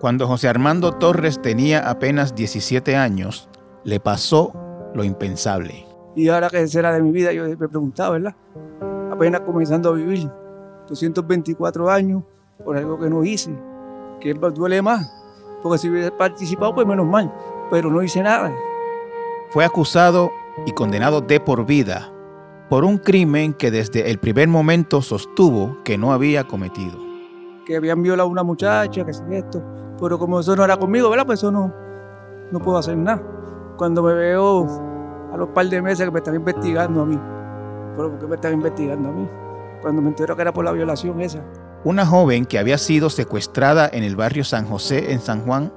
Cuando José Armando Torres tenía apenas 17 años, le pasó lo impensable. Y ahora que será de mi vida, yo me preguntaba, ¿verdad? Apenas comenzando a vivir, 224 años por algo que no hice, que duele más, porque si hubiera participado, pues menos mal, pero no hice nada. Fue acusado y condenado de por vida por un crimen que desde el primer momento sostuvo que no había cometido. Que habían violado a una muchacha, que es esto, pero como eso no era conmigo, ¿verdad? Pues eso no, no puedo hacer nada. Cuando me veo a los par de meses que me están investigando a mí, pero ¿por qué me están investigando a mí? Cuando me entero que era por la violación esa. Una joven que había sido secuestrada en el barrio San José en San Juan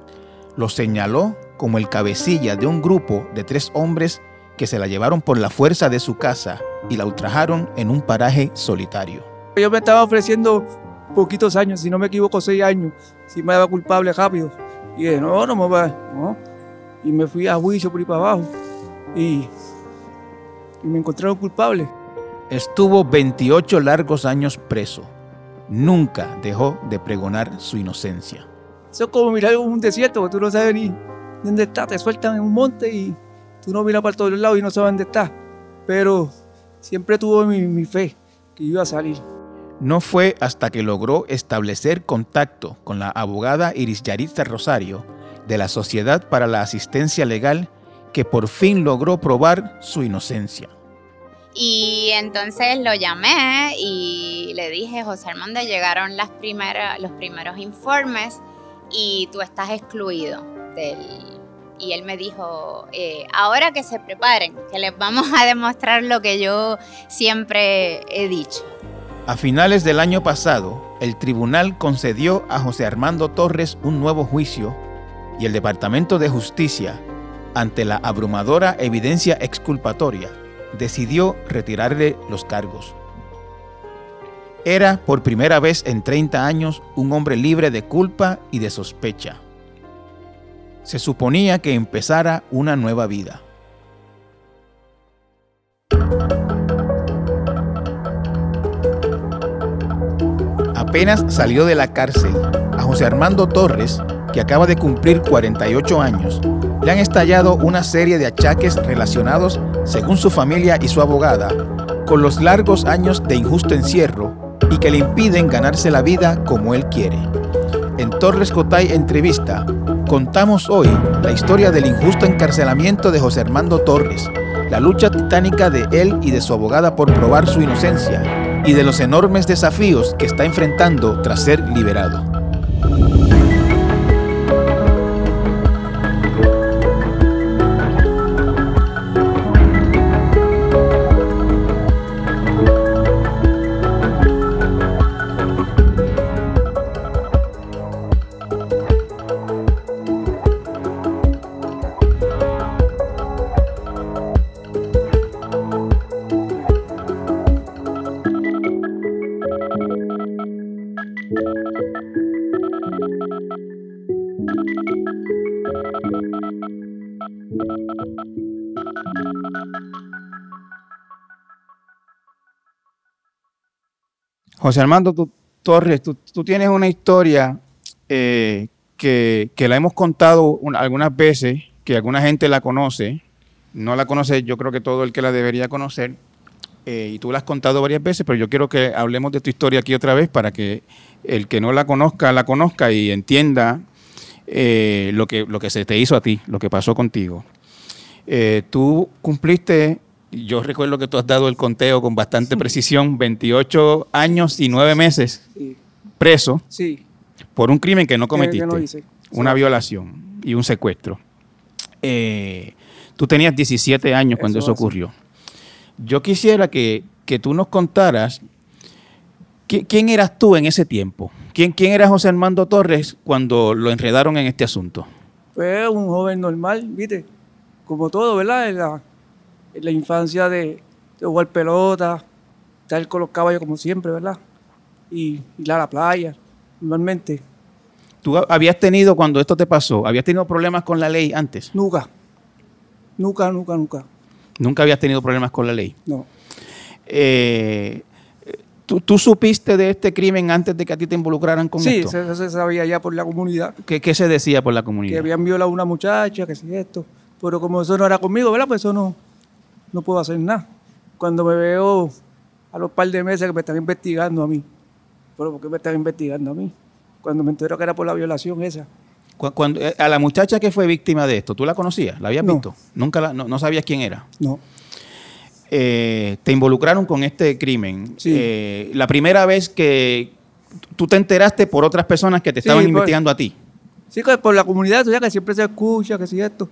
lo señaló como el cabecilla de un grupo de tres hombres que se la llevaron por la fuerza de su casa y la ultrajaron en un paraje solitario. Yo me estaba ofreciendo poquitos años, si no me equivoco, seis años, si me daba culpable rápido. Y dije, no, no me va, no. Y me fui a juicio por ahí para abajo y, y me encontraron culpable. Estuvo 28 largos años preso. Nunca dejó de pregonar su inocencia. Eso es como mirar un desierto, que tú no sabes ni dónde está. Te sueltan en un monte y tú no miras para todos lados y no sabes dónde está. Pero siempre tuvo mi, mi fe que iba a salir. No fue hasta que logró establecer contacto con la abogada Iris Yaritza Rosario de la Sociedad para la Asistencia Legal que por fin logró probar su inocencia. Y entonces lo llamé y le dije, José Armando, llegaron los primeros informes y tú estás excluido. Y él me dijo, eh, ahora que se preparen, que les vamos a demostrar lo que yo siempre he dicho. A finales del año pasado, el tribunal concedió a José Armando Torres un nuevo juicio y el Departamento de Justicia, ante la abrumadora evidencia exculpatoria, decidió retirarle los cargos. Era por primera vez en 30 años un hombre libre de culpa y de sospecha. Se suponía que empezara una nueva vida. Apenas salió de la cárcel, a José Armando Torres, que acaba de cumplir 48 años, le han estallado una serie de achaques relacionados, según su familia y su abogada, con los largos años de injusto encierro y que le impiden ganarse la vida como él quiere. En Torres Cotay Entrevista, contamos hoy la historia del injusto encarcelamiento de José Armando Torres, la lucha titánica de él y de su abogada por probar su inocencia y de los enormes desafíos que está enfrentando tras ser liberado. José Armando Torres, tú, tienes una historia eh, que, la hemos contado algunas veces, que alguna gente la conoce, no la conoce yo creo que todo el que la debería conocer, eh, y tú la has contado varias veces, pero yo quiero que hablemos de tu historia aquí otra vez para que el que no la conozca, la conozca y entienda eh, lo, que, lo que se te hizo a ti, lo que pasó contigo. tú cumpliste yo recuerdo que tú has dado el conteo con bastante precisión, 28 años y 9 meses preso sí. por un crimen que no cometiste, una violación y un secuestro. Eh, tú tenías 17 años cuando eso, ocurrió. Yo quisiera que, tú nos contaras ¿quién eras tú en ese tiempo. ¿Quién, ¿Quién era José Armando Torres cuando lo enredaron en este asunto? Pues un joven normal, viste, como todo, ¿verdad? la infancia de, jugar pelota, estar con los caballos como siempre, ¿verdad? Y ir a la playa, normalmente. ¿Tú habías tenido, cuando esto te pasó, habías tenido problemas con la ley antes? Nunca. Nunca, nunca, nunca. ¿Nunca habías tenido problemas con la ley? No. Eh, ¿Tú, tú supiste de este crimen antes de que a ti te involucraran con Sí, esto? se, eso se sabía ya por la comunidad. ¿Qué, qué se decía por la Que comunidad? habían violado a una muchacha, que sí esto. Pero como eso no era conmigo, ¿verdad? Pues eso no, no puedo hacer nada. Cuando me veo a los par de meses que me están investigando a mí. ¿Pero por qué me están investigando a mí? Cuando me entero que era por la violación esa. Cuando, eh, a la muchacha que fue víctima de esto, ¿tú la conocías? ¿La habías No. visto? Nunca la- no, no sabías quién era. No. Eh, te involucraron con este crimen. Sí. Eh, la primera vez que tú te enteraste por otras personas que te Sí, estaban pues. investigando a ti. Sí, por la comunidad, sabes que siempre se escucha, que sí esto.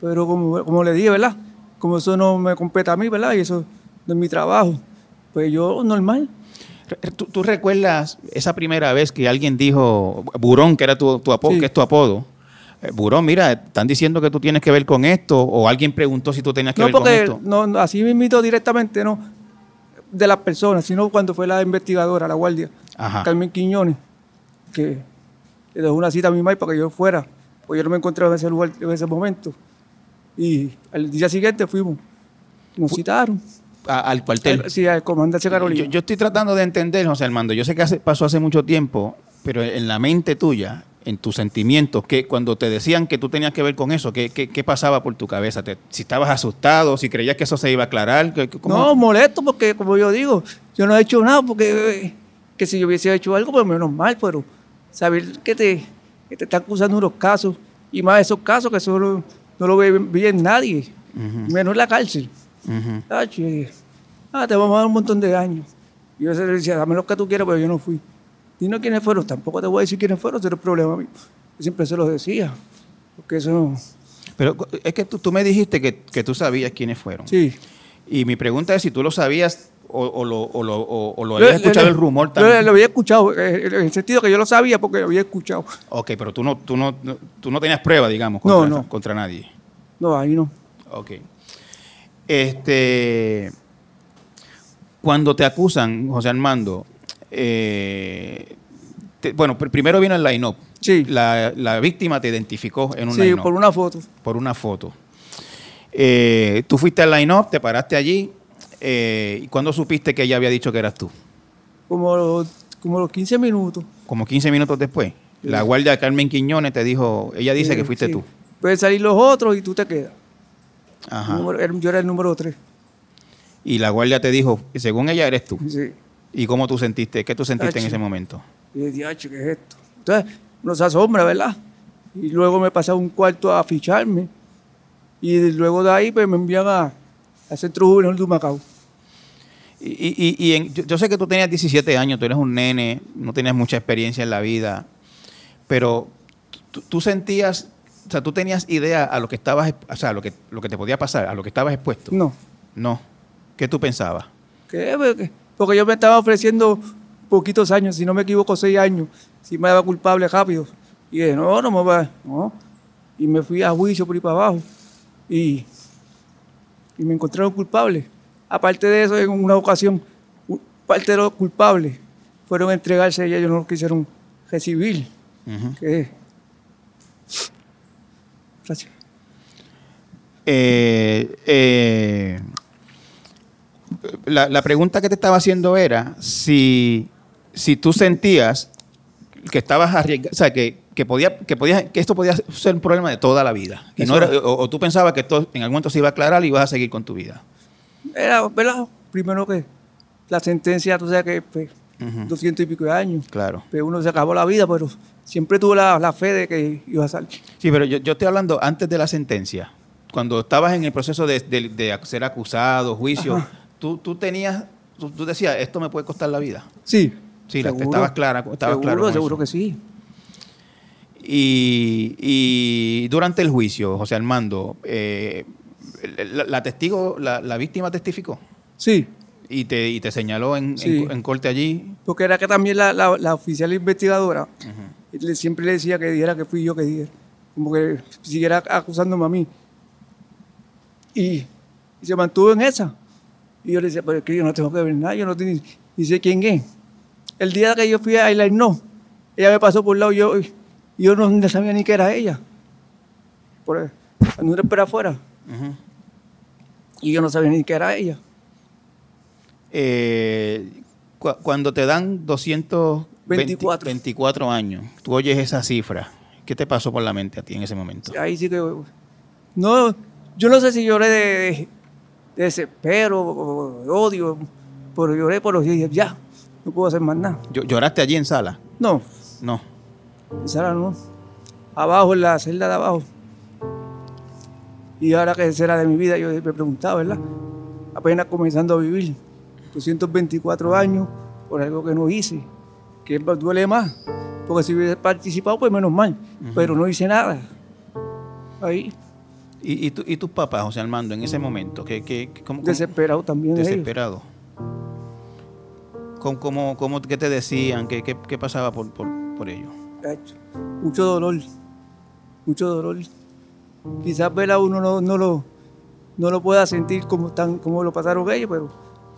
Pero como, como le dije, ¿verdad? Como eso no me compete a mí, ¿verdad? Y eso no es mi trabajo. Pues yo, normal. ¿Tú, tú recuerdas esa primera vez que alguien dijo, Burón, que era tu, tu apodo, Sí. que es tu apodo? eh, Burón, mira, están diciendo que tú tienes que ver con esto, o alguien preguntó si tú tenías que No, ver con porque esto. no, no, así mismito directamente, no de las personas, sino cuando fue la investigadora, la guardia, Ajá. Carmen Quiñones, que le dejó una cita a mi madre para que yo fuera, pues yo no me encontraba en ese lugar en ese momento. Y al día siguiente fuimos, nos citaron. A- al cuartel. Al- sí, al comandante Carolina. Yo, yo estoy tratando de entender, José Armando. Yo sé que hace- pasó hace mucho tiempo, pero en la mente tuya, en tus sentimientos, que cuando te decían que tú tenías que ver con eso, ¿qué, qué, qué pasaba por tu cabeza? Te- si estabas asustado, si creías que eso se iba a aclarar. No, molesto porque, como yo digo, yo no he hecho nada porque eh, que si yo hubiese hecho algo, pues menos mal, pero saber que te, que te están acusando unos casos, y más esos casos que solo no lo ve bien nadie, Ujú, menos la cárcel. ujú. Ah, che, ah, te vamos a dar un montón de años. Y yo le decía, dame lo que tú quieras, pero yo no fui. Dime quiénes fueron, tampoco te voy a decir quiénes fueron, ese era el problema mío. Yo siempre se los decía, porque eso, Pero es que tú, tú me dijiste que, que tú sabías quiénes fueron. sí. Y mi pregunta es si tú lo sabías o, o lo, o lo, lo habías escuchado el rumor también. Lo había escuchado, eh, en el sentido que yo lo sabía porque lo había escuchado. Ok, pero tú no, tú no, no- tú no tenías prueba, digamos, No, contra, no. contra nadie. No, ahí no. Ok. Este, cuando te acusan, José Armando, eh, te- bueno, pr- primero vino el line-up. Sí. La, la víctima te identificó en un Sí, line-up, por una foto. por una foto. Eh, tú fuiste al line-up, te paraste allí. Eh, ¿Y cuándo supiste que ella había dicho que eras tú? Como los, como los 15 minutos. Como 15 minutos después. La guardia Carmen Quiñones te dijo, ella dice Sí, que fuiste sí. tú. Pueden salir los otros y tú te quedas. Ajá. Número- yo era el número 3. Y la guardia te dijo, según ella eres tú. Sí. ¿Y cómo tú sentiste? ¿Qué tú sentiste en ese momento? Y dije, "Acho, ¿qué es esto? Entonces, uno se asombra, ¿verdad? Y luego me pasé a un cuarto a ficharme. Y luego de ahí, pues me envían a, al Centro Juvenil de Macao. Y, y- y en- yo, yo sé que tú tenías 17 años, tú eres un nene, no tenías mucha experiencia en la vida, pero tú, tú sentías, o sea, tú tenías idea a lo que estabas, o sea, lo que, lo que te podía pasar, a lo que estabas expuesto. No. No. ¿Qué tú pensabas? ¿Qué? Porque- Porque yo me estaba ofreciendo poquitos años, si no me equivoco, seis años. Si me daba culpable rápido. Y dije, no, no me va. No. Y me fui a juicio por ahí para abajo. Y, y me encontraron culpable. Aparte de eso, en una ocasión, parte de los culpables fueron a entregarse y ellos no lo quisieron recibir. Que- Gracias. Eh, eh, la, la pregunta que te estaba haciendo era si, si tú sentías que estabas arriesgando, o sea, que, que, podía, que, podía, que esto podía ser un problema de toda la vida. Y no era- o, o tú pensabas que esto en algún momento se iba a aclarar y ibas a seguir con tu vida. Era, ¿verdad? Primero que la sentencia, tú sabes que pues, doscientos y pico de años. Claro. Pero uno se acabó la vida, pero siempre tuvo la, la fe de que iba a salir. Sí, pero yo, yo estoy hablando antes de la sentencia. Cuando estabas en el proceso de, de- de ser acusado, juicio, tú, tú tenías, tú, tú decías, esto me puede costar la vida. Sí. Sí, la- seguro. estabas clara, estabas seguro, claro seguro eso. que sí. Y, y durante el juicio, José Armando, eh, la, la testigo, la, la víctima testificó Sí, y te, y te señaló en, en- Sí. en corte allí. porque era que también la, la- oficial investigadora le- siempre le decía que dijera que fui yo que dije. Como que siguiera acusándome a mí. Y, y se mantuvo en esa. Y yo le decía, pero es que yo no tengo que ver nada, yo no tengo quién es. El día que yo fui a Isla no, ella me pasó por el lado y yo, yo no, no sabía ni que era ella. Por, uno espera afuera. Y yo no sabía ni que era ella. Eh, Cu- Cuando te dan 224 24. años, tú oyes esa cifra, ¿qué te pasó por la mente a ti en ese momento? Ahí sí que. No, yo no sé si lloré de, de, de desespero o de odio, pero lloré por los días. Ya, no puedo hacer más nada. Llo- ¿Lloraste allí en sala? No, No. En sala no. Abajo, en la celda de abajo. Y ahora que será de mi vida, yo me preguntaba, ¿verdad? Apenas comenzando a vivir. 224 años por algo que no hice, que duele más. Porque si hubiese participado, pues menos mal. Pero no hice nada. Ahí, ¿Y, y, tu- y tus papás, José Armando, en ese momento? ¿Qué, qué, cómo- cómo- desesperado también. ellos. desesperado? ¿Cómo, cómo, cómo- qué te decían? ¿Qué, qué, qué pasaba por, por, por ello? Cacho, Mucho dolor, mucho dolor. Quizás uno no, no lo, no lo pueda sentir como, tan, como lo pasaron ellos, pero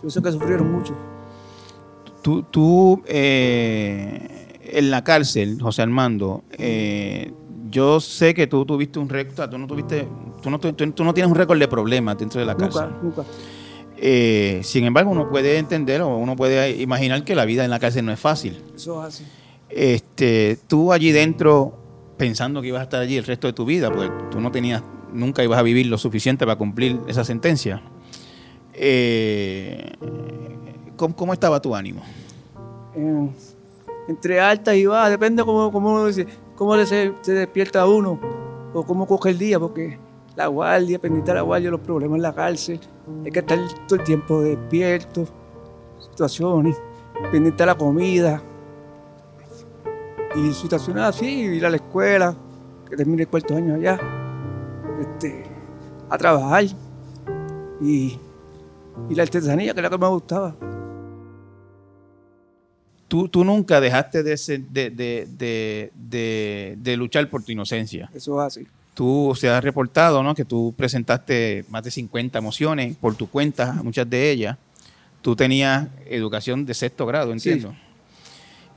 yo sé que sufrieron mucho. Tú, tú eh, en la cárcel, José Armando, eh, yo sé que tú tuviste un récord, tú no tuviste, tú no, tú no tienes un récord de problemas dentro de la cárcel. Nunca, nunca. Eh, sin embargo, uno puede entender o uno puede imaginar que la vida en la cárcel no es fácil. Eso es así. Este, tú allí dentro, pensando que ibas a estar allí el resto de tu vida, pues tú no tenías, nunca ibas a vivir lo suficiente para cumplir esa sentencia. Eh, ¿cómo, estaba tu ánimo? Eh, entre alta y baja, depende cómo, se, despierta uno o cómo coge el día, porque la guardia, pendiente la guardia, los problemas en la cárcel, hay que estar todo el tiempo despierto, situaciones, pendiente la comida, y situaciones así, ir a la escuela, que termine el cuarto año allá, este, a trabajar, y, y la artesanía, que es la que me gustaba. Tú, tú nunca dejaste de, ser- de, de- de- luchar por tu inocencia. Eso es así. Tú se ha reportado ¿no? que tú presentaste más de 50 mociones por tu cuenta, muchas de ellas. Tú tenías educación de sexto grado, entiendo.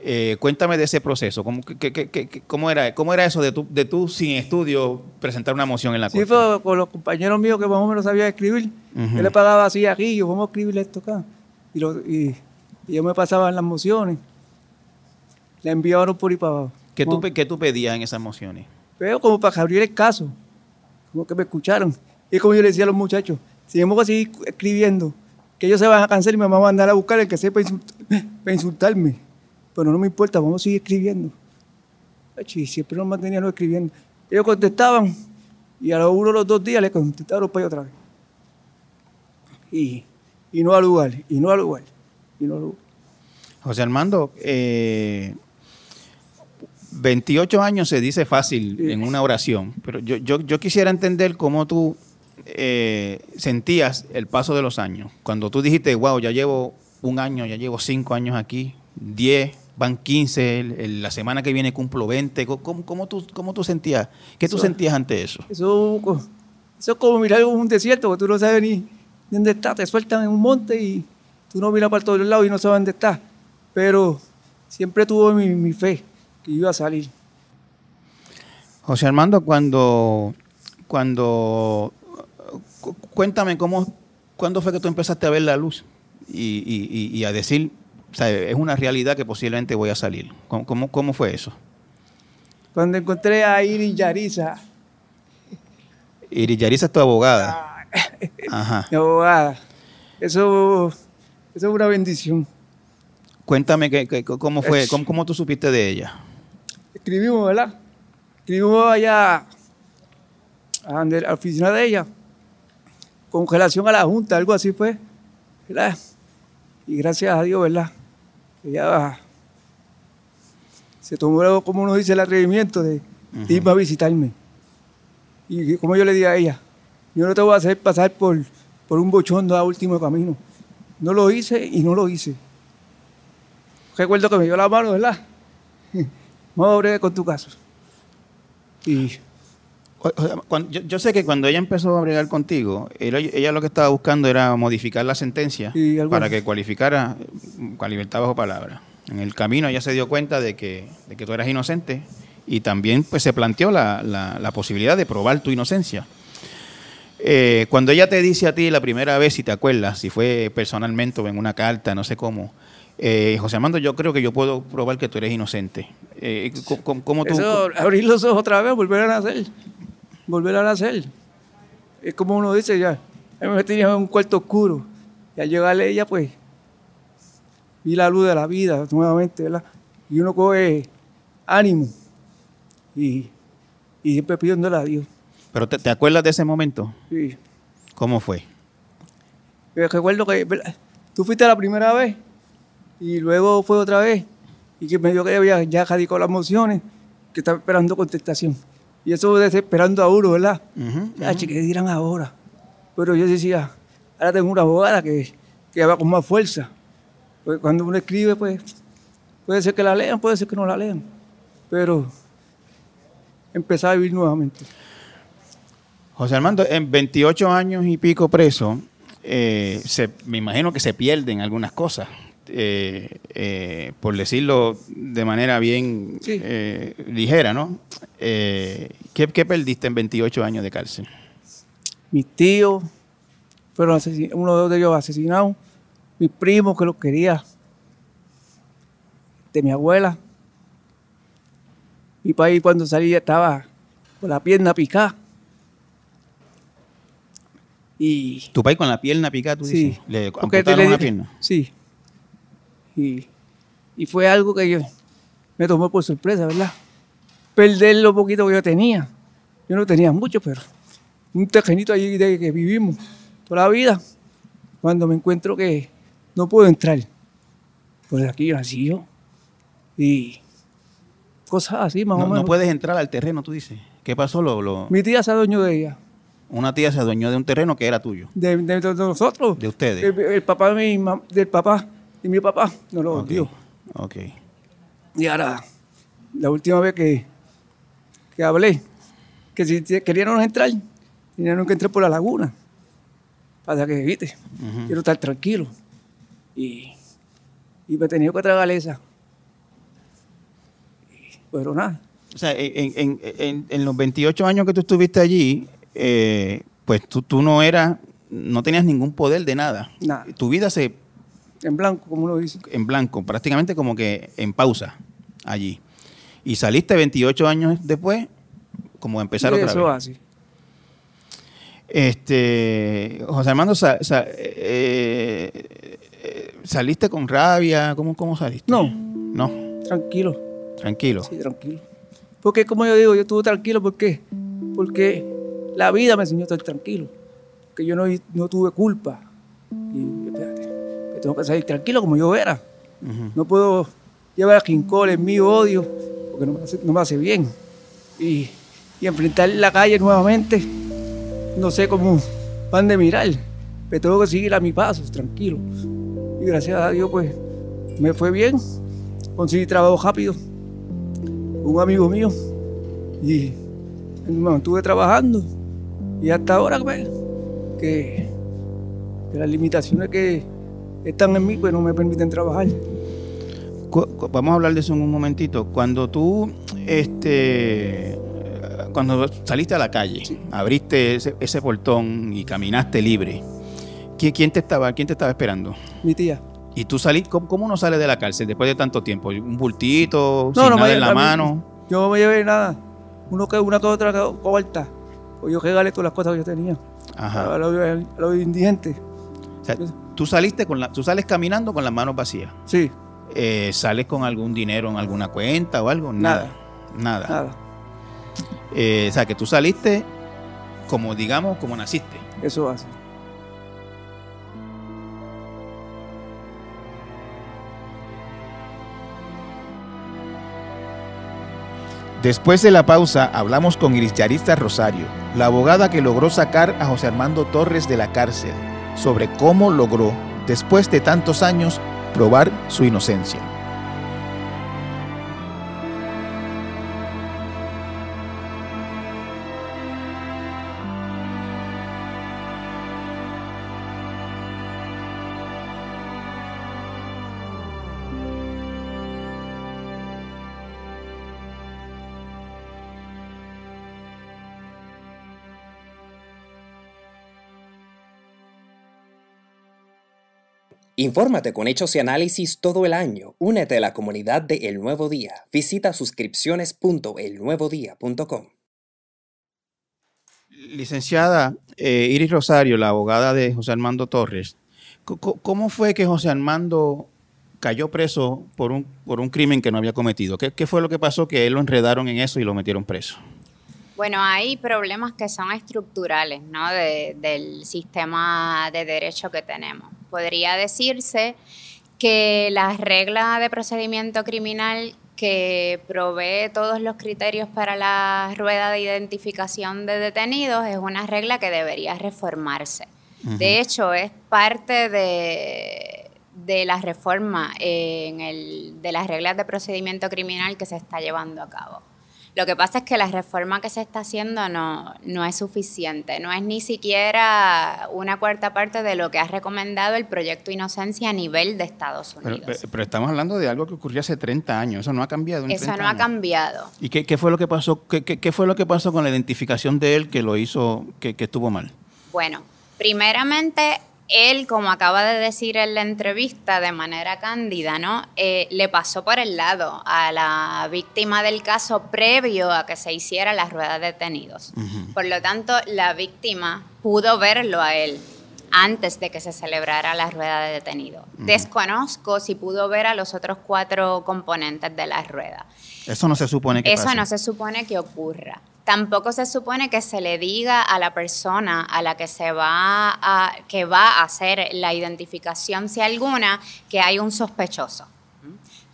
Eh, cuéntame de ese proceso. ¿Cómo, qué- qué- qué- qué- cómo era, cómo era eso de tú, de tú sin estudio presentar una moción en la Sí, corte? fue con los compañeros míos que más o menos sabían escribir. Yo le pagaba así aquí, yo vamos a escribir esto acá. Y, lo- y, y yo me pasaba las mociones. Le enviaron por ahí para abajo. ¿Qué, tú, qué pedías en esas mociones? Pero como para abrir el caso. Como que me escucharon. Y como yo le decía a los muchachos, si vamos a seguir escribiendo, que ellos se van a cansar y me van a mandar a buscar el que sepa insult- para insultarme. Pero no me importa, vamos a seguir escribiendo. Y siempre nos mantenían escribiendo. Ellos contestaban y a los uno o los dos días le contestaron para otra vez. Y, y no al lugar, y no al lugar, y no al lugar. José Armando, eh, 28 años se dice fácil Sí. en una oración, pero yo, yo, yo quisiera entender cómo tú eh, sentías el paso de los años. Cuando tú dijiste, wow, ya llevo un año, ya llevo cinco años aquí, 10, van 15, el- el- la semana que viene cumplo 20. ¿Cómo, cómo- tú, cómo tú sentías? ¿Qué tú Eso- sentías ante eso? Eso, es como mirar un desierto, que tú no sabes ni, dónde está. Te sueltan en un monte y tú no miras para todos lados y no sabes dónde está. Pero siempre tuve mi, mi fe que iba a salir. José Armando, cuando, cuando cu- cuéntame cómo, cuándo fue que tú empezaste a ver la luz y- y a decir, o sea, es una realidad que posiblemente voy a salir. ¿Cómo, cómo, cómo fue eso? Cuando encontré a Iris Yariza, Iris Yarisa es tu abogada. Ajá. mi abogada, eso, eso es una bendición. Cuéntame que, que- cómo fue, cómo, cómo tú supiste de ella. Escribimos, ¿verdad? Escribimos allá a la oficina de ella, con relación a la Junta, algo así fue, ¿verdad? Y gracias a Dios, ¿verdad? Ella se tomó, como uno dice, el atrevimiento de, de irme a visitarme. Y como yo le dije a ella, yo no te voy a hacer pasar por, por un bochón a último camino. No lo hice y no lo hice. Recuerdo que me dio la mano, ¿verdad? Vamos a con tu caso. Y cuando- yo, yo sé que cuando ella empezó a bregar contigo, ella, ella lo que estaba buscando era modificar la sentencia para que cualificara con libertad bajo palabra. En el camino ella se dio cuenta de que, de que tú eras inocente y también pues se planteó la, la- la posibilidad de probar tu inocencia. Eh, cuando ella te dice a ti la primera vez, si te acuerdas, si fue personalmente o en una carta, no sé cómo, eh, José Armando, yo creo que yo puedo probar que tú eres inocente. Eh, c- c- ¿Cómo tú? Eso, abrir los ojos otra vez, volver a nacer. Volver a nacer. Es como uno dice ya. A mí me tenía en un cuarto oscuro. Y al llegarle ella, pues, vi la luz de la vida nuevamente, ¿verdad? Y uno coge ánimo. Y, y siempre pidiéndole a Dios. ¿Pero te, te acuerdas de ese momento? Sí. ¿Cómo fue? Recuerdo que ¿verdad? tú fuiste la primera vez y luego fue otra vez y que me dio que había ya radicó las mociones, que estaba esperando contestación. Y eso desesperando a uno, ¿verdad? Ya, che, ¿qué dirán ahora? Pero yo decía, ahora tengo una abogada que, que va con más fuerza. Pues cuando uno escribe, pues puede ser que la lean, puede ser que no la lean. Pero empezar a vivir nuevamente. José Armando, en 28 años y pico preso, eh, se- me imagino que se pierden algunas cosas, eh, eh, por decirlo de manera bien Sí. eh, ligera, ¿no? ¿qué, qué perdiste en 28 años de cárcel? mis tíos fueron asesin- uno de ellos asesinados, mis primos que los quería, de mi abuela. Mi país cuando salía estaba con la pierna picada. Y ¿Tu país con la pierna picada, tú sí, dices? ¿Le amputaron una pierna? Sí. Y, y fue algo que yo me tomó por sorpresa, ¿verdad? Perder lo poquito que yo tenía. Yo no tenía mucho, pero un terrenito allí de que vivimos toda la vida. Cuando me encuentro que no puedo entrar. Pues aquí yo nací yo. Y cosas así, más No, o no menos. puedes entrar al terreno, tú dices. ¿Qué pasó? Lo, lo- Mi tía se adueñó de ella, una tía se adueñó de un terreno que era tuyo, de, de- de nosotros. de ustedes. El, el papá de mi mam- del papá y mi papá nos lo dio. ok. Y ahora, la última vez que, que hablé, que si querían entrar, tenían que entrar por la laguna. Para que Ujú. quiero estar tranquilo. Y, y me tenía que tragar esa. Y, pero nada, O sea, en, en- en- en los 28 años que tú estuviste allí, eh, pues tú, tú no eras, no tenías ningún poder de nada. Nada. Tu vida se en blanco, como uno dice. en blanco, prácticamente como que en pausa allí. Y saliste 28 años después, como a empezar Y otra eso vez. así. Este, José Armando, eh, eh, ¿saliste con rabia? ¿Cómo, cómo saliste? No, No, tranquilo. tranquilo. Sí, tranquilo. Porque como yo digo, yo estuve tranquilo, ¿por qué? Porque la vida me enseñó a estar tranquilo. Que yo no, no tuve culpa. Y tengo que salir tranquilo como yo era. No puedo llevar rincones, mi odio, porque no me hace, no me hace bien. Y, y enfrentar la calle nuevamente, no sé cómo van de mirar, pero tengo que seguir a mi paso, tranquilo. Y gracias a Dios, pues, me fue bien. Conseguí trabajo rápido. Un amigo mío. Y me mantuve trabajando. Y hasta ahora, pues, que, que las limitaciones que están en mí, pues, no me permiten trabajar. Vamos a hablar de eso en un momentito. Cuando tú, este, cuando saliste a la calle, abriste ese, ese portón y caminaste libre, ¿quién, quién te estaba, quién te estaba esperando? Mi tía. Y tú saliste, ¿cómo, cómo uno sale de la cárcel después de tanto tiempo? ¿Un bultito, No, sin no, nada me- en la mano? Yo no me llevé nada. Uno que una que otra co- corta. Pues yo regalé todas las cosas que yo tenía. Ajá. A los, a los indigentes. O sea, tú saliste con la, tú sales caminando con las manos vacías. Sí, Eh, ¿Sales con algún dinero en alguna cuenta o algo? Nada. Nada. nada. Eh, o sea, que tú saliste como, digamos, como naciste. Eso así. Después de la pausa, hablamos con Iris Yarista Rosario, la abogada que logró sacar a José Armando Torres de la cárcel, sobre cómo logró, después de tantos años, probar su inocencia. Infórmate con hechos y análisis todo el año. Únete a la comunidad de El Nuevo Día. Visita suscripciones.elnuevodía.com. Licenciada eh, Iris Rosario, la abogada de José Armando Torres, ¿cómo fue que José Armando cayó preso por un, por un crimen que no había cometido? ¿Qué, ¿Qué fue lo que pasó que él lo enredaron en eso y lo metieron preso? Bueno, hay problemas que son estructurales ¿no? del sistema de derecho que tenemos. Podría decirse que la regla de procedimiento criminal que provee todos los criterios para la rueda de identificación de detenidos es una regla que debería reformarse. De hecho, es parte de, de la reforma en el, de las reglas de procedimiento criminal que se está llevando a cabo. Lo que pasa es que la reforma que se está haciendo no, no es suficiente, no es ni siquiera una cuarta parte de lo que ha recomendado el proyecto Inocencia a nivel de Estados Unidos. Pero, estamos hablando de algo que ocurrió hace 30 años, eso no ha cambiado. eso no ha cambiado. ¿Y qué, qué, fue lo que pasó? Qué, qué, fue lo que pasó con la identificación de él que lo hizo, que, que estuvo mal? Bueno, primeramente él, como acaba de decir en la entrevista de manera cándida, ¿no? Eh, le pasó por el lado a la víctima del caso previo a que se hiciera la rueda de detenidos. Por lo tanto, la víctima pudo verlo a él antes de que se celebrara la rueda de detenidos. Desconozco si pudo ver a los otros cuatro componentes de la rueda. Eso no se supone que Eso no se supone que ocurra tampoco se supone que se le diga a la persona a la que se va a, que va a hacer la identificación, si alguna, que hay un sospechoso.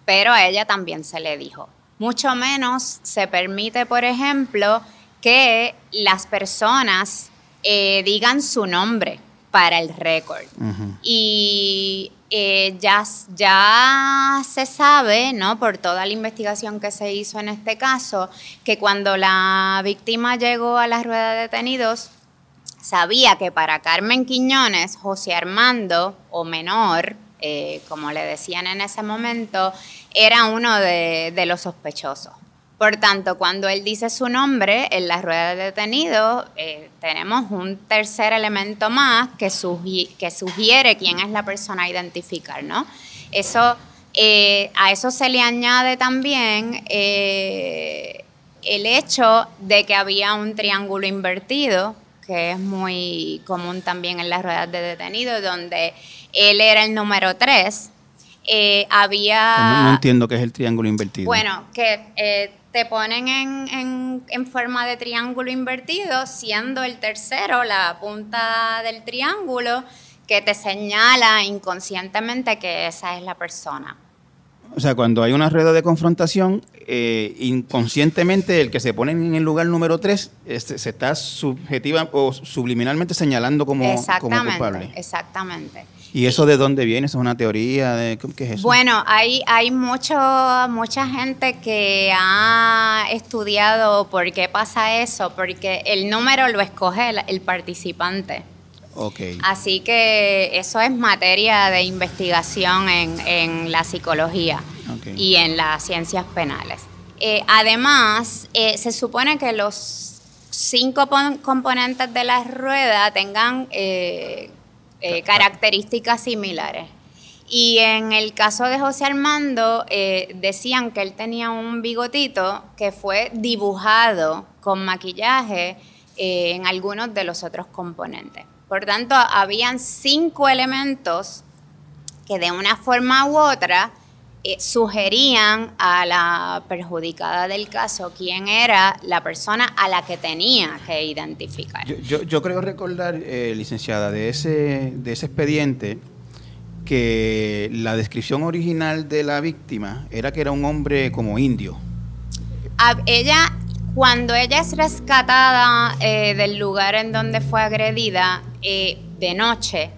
Pero a ella también se le dijo. Mucho menos se permite, por ejemplo, que las personas eh, digan su nombre para el récord. Y eh, ya, se sabe, ¿no? por toda la investigación que se hizo en este caso, que cuando la víctima llegó a la rueda de detenidos, sabía que para Carmen Quiñones, José Armando, o menor, eh, como le decían en ese momento, era uno de los sospechosos. Por tanto, cuando él dice su nombre en la rueda de detenido, eh, tenemos un tercer elemento más que, que, sugiere quién es la persona a identificar, ¿no? Eso, eh, a eso se le añade también eh, el hecho de que había un triángulo invertido, que es muy común también en las ruedas de detenido, donde él era el número 3. había... No, entiendo qué es el triángulo invertido. Bueno, que te ponen en, en, forma de triángulo invertido, siendo el tercero la punta del triángulo que te señala inconscientemente que esa es la persona. O sea, cuando hay una rueda de confrontación, eh, inconscientemente el que se pone en el lugar número 3 este, se está subjetiva o subliminalmente señalando como, como culpable. Exactamente. ¿Y eso de dónde viene? ¿Eso es una teoría? De, ¿Qué es eso? Bueno, hay, hay mucho, mucha gente que ha estudiado por qué pasa eso, porque el número lo escoge el, participante. Okay. Así que eso es materia de investigación en, en la psicología y en las ciencias penales. Eh, además, eh, se supone que los cinco componentes de la rueda tengan eh, eh, características similares. Y en el caso de José Armando, eh, decían que él tenía un bigotito que fue dibujado con maquillaje eh, en algunos de los otros componentes. Por tanto, habían cinco elementos que de una forma u otra eh, sugerían a la perjudicada del caso quién era la persona a la que tenía que identificar. Yo, creo recordar, eh, licenciada, de ese, de ese expediente que la descripción original de la víctima era que era un hombre como indio. ella, cuando ella es rescatada eh, del lugar en donde fue agredida de noche,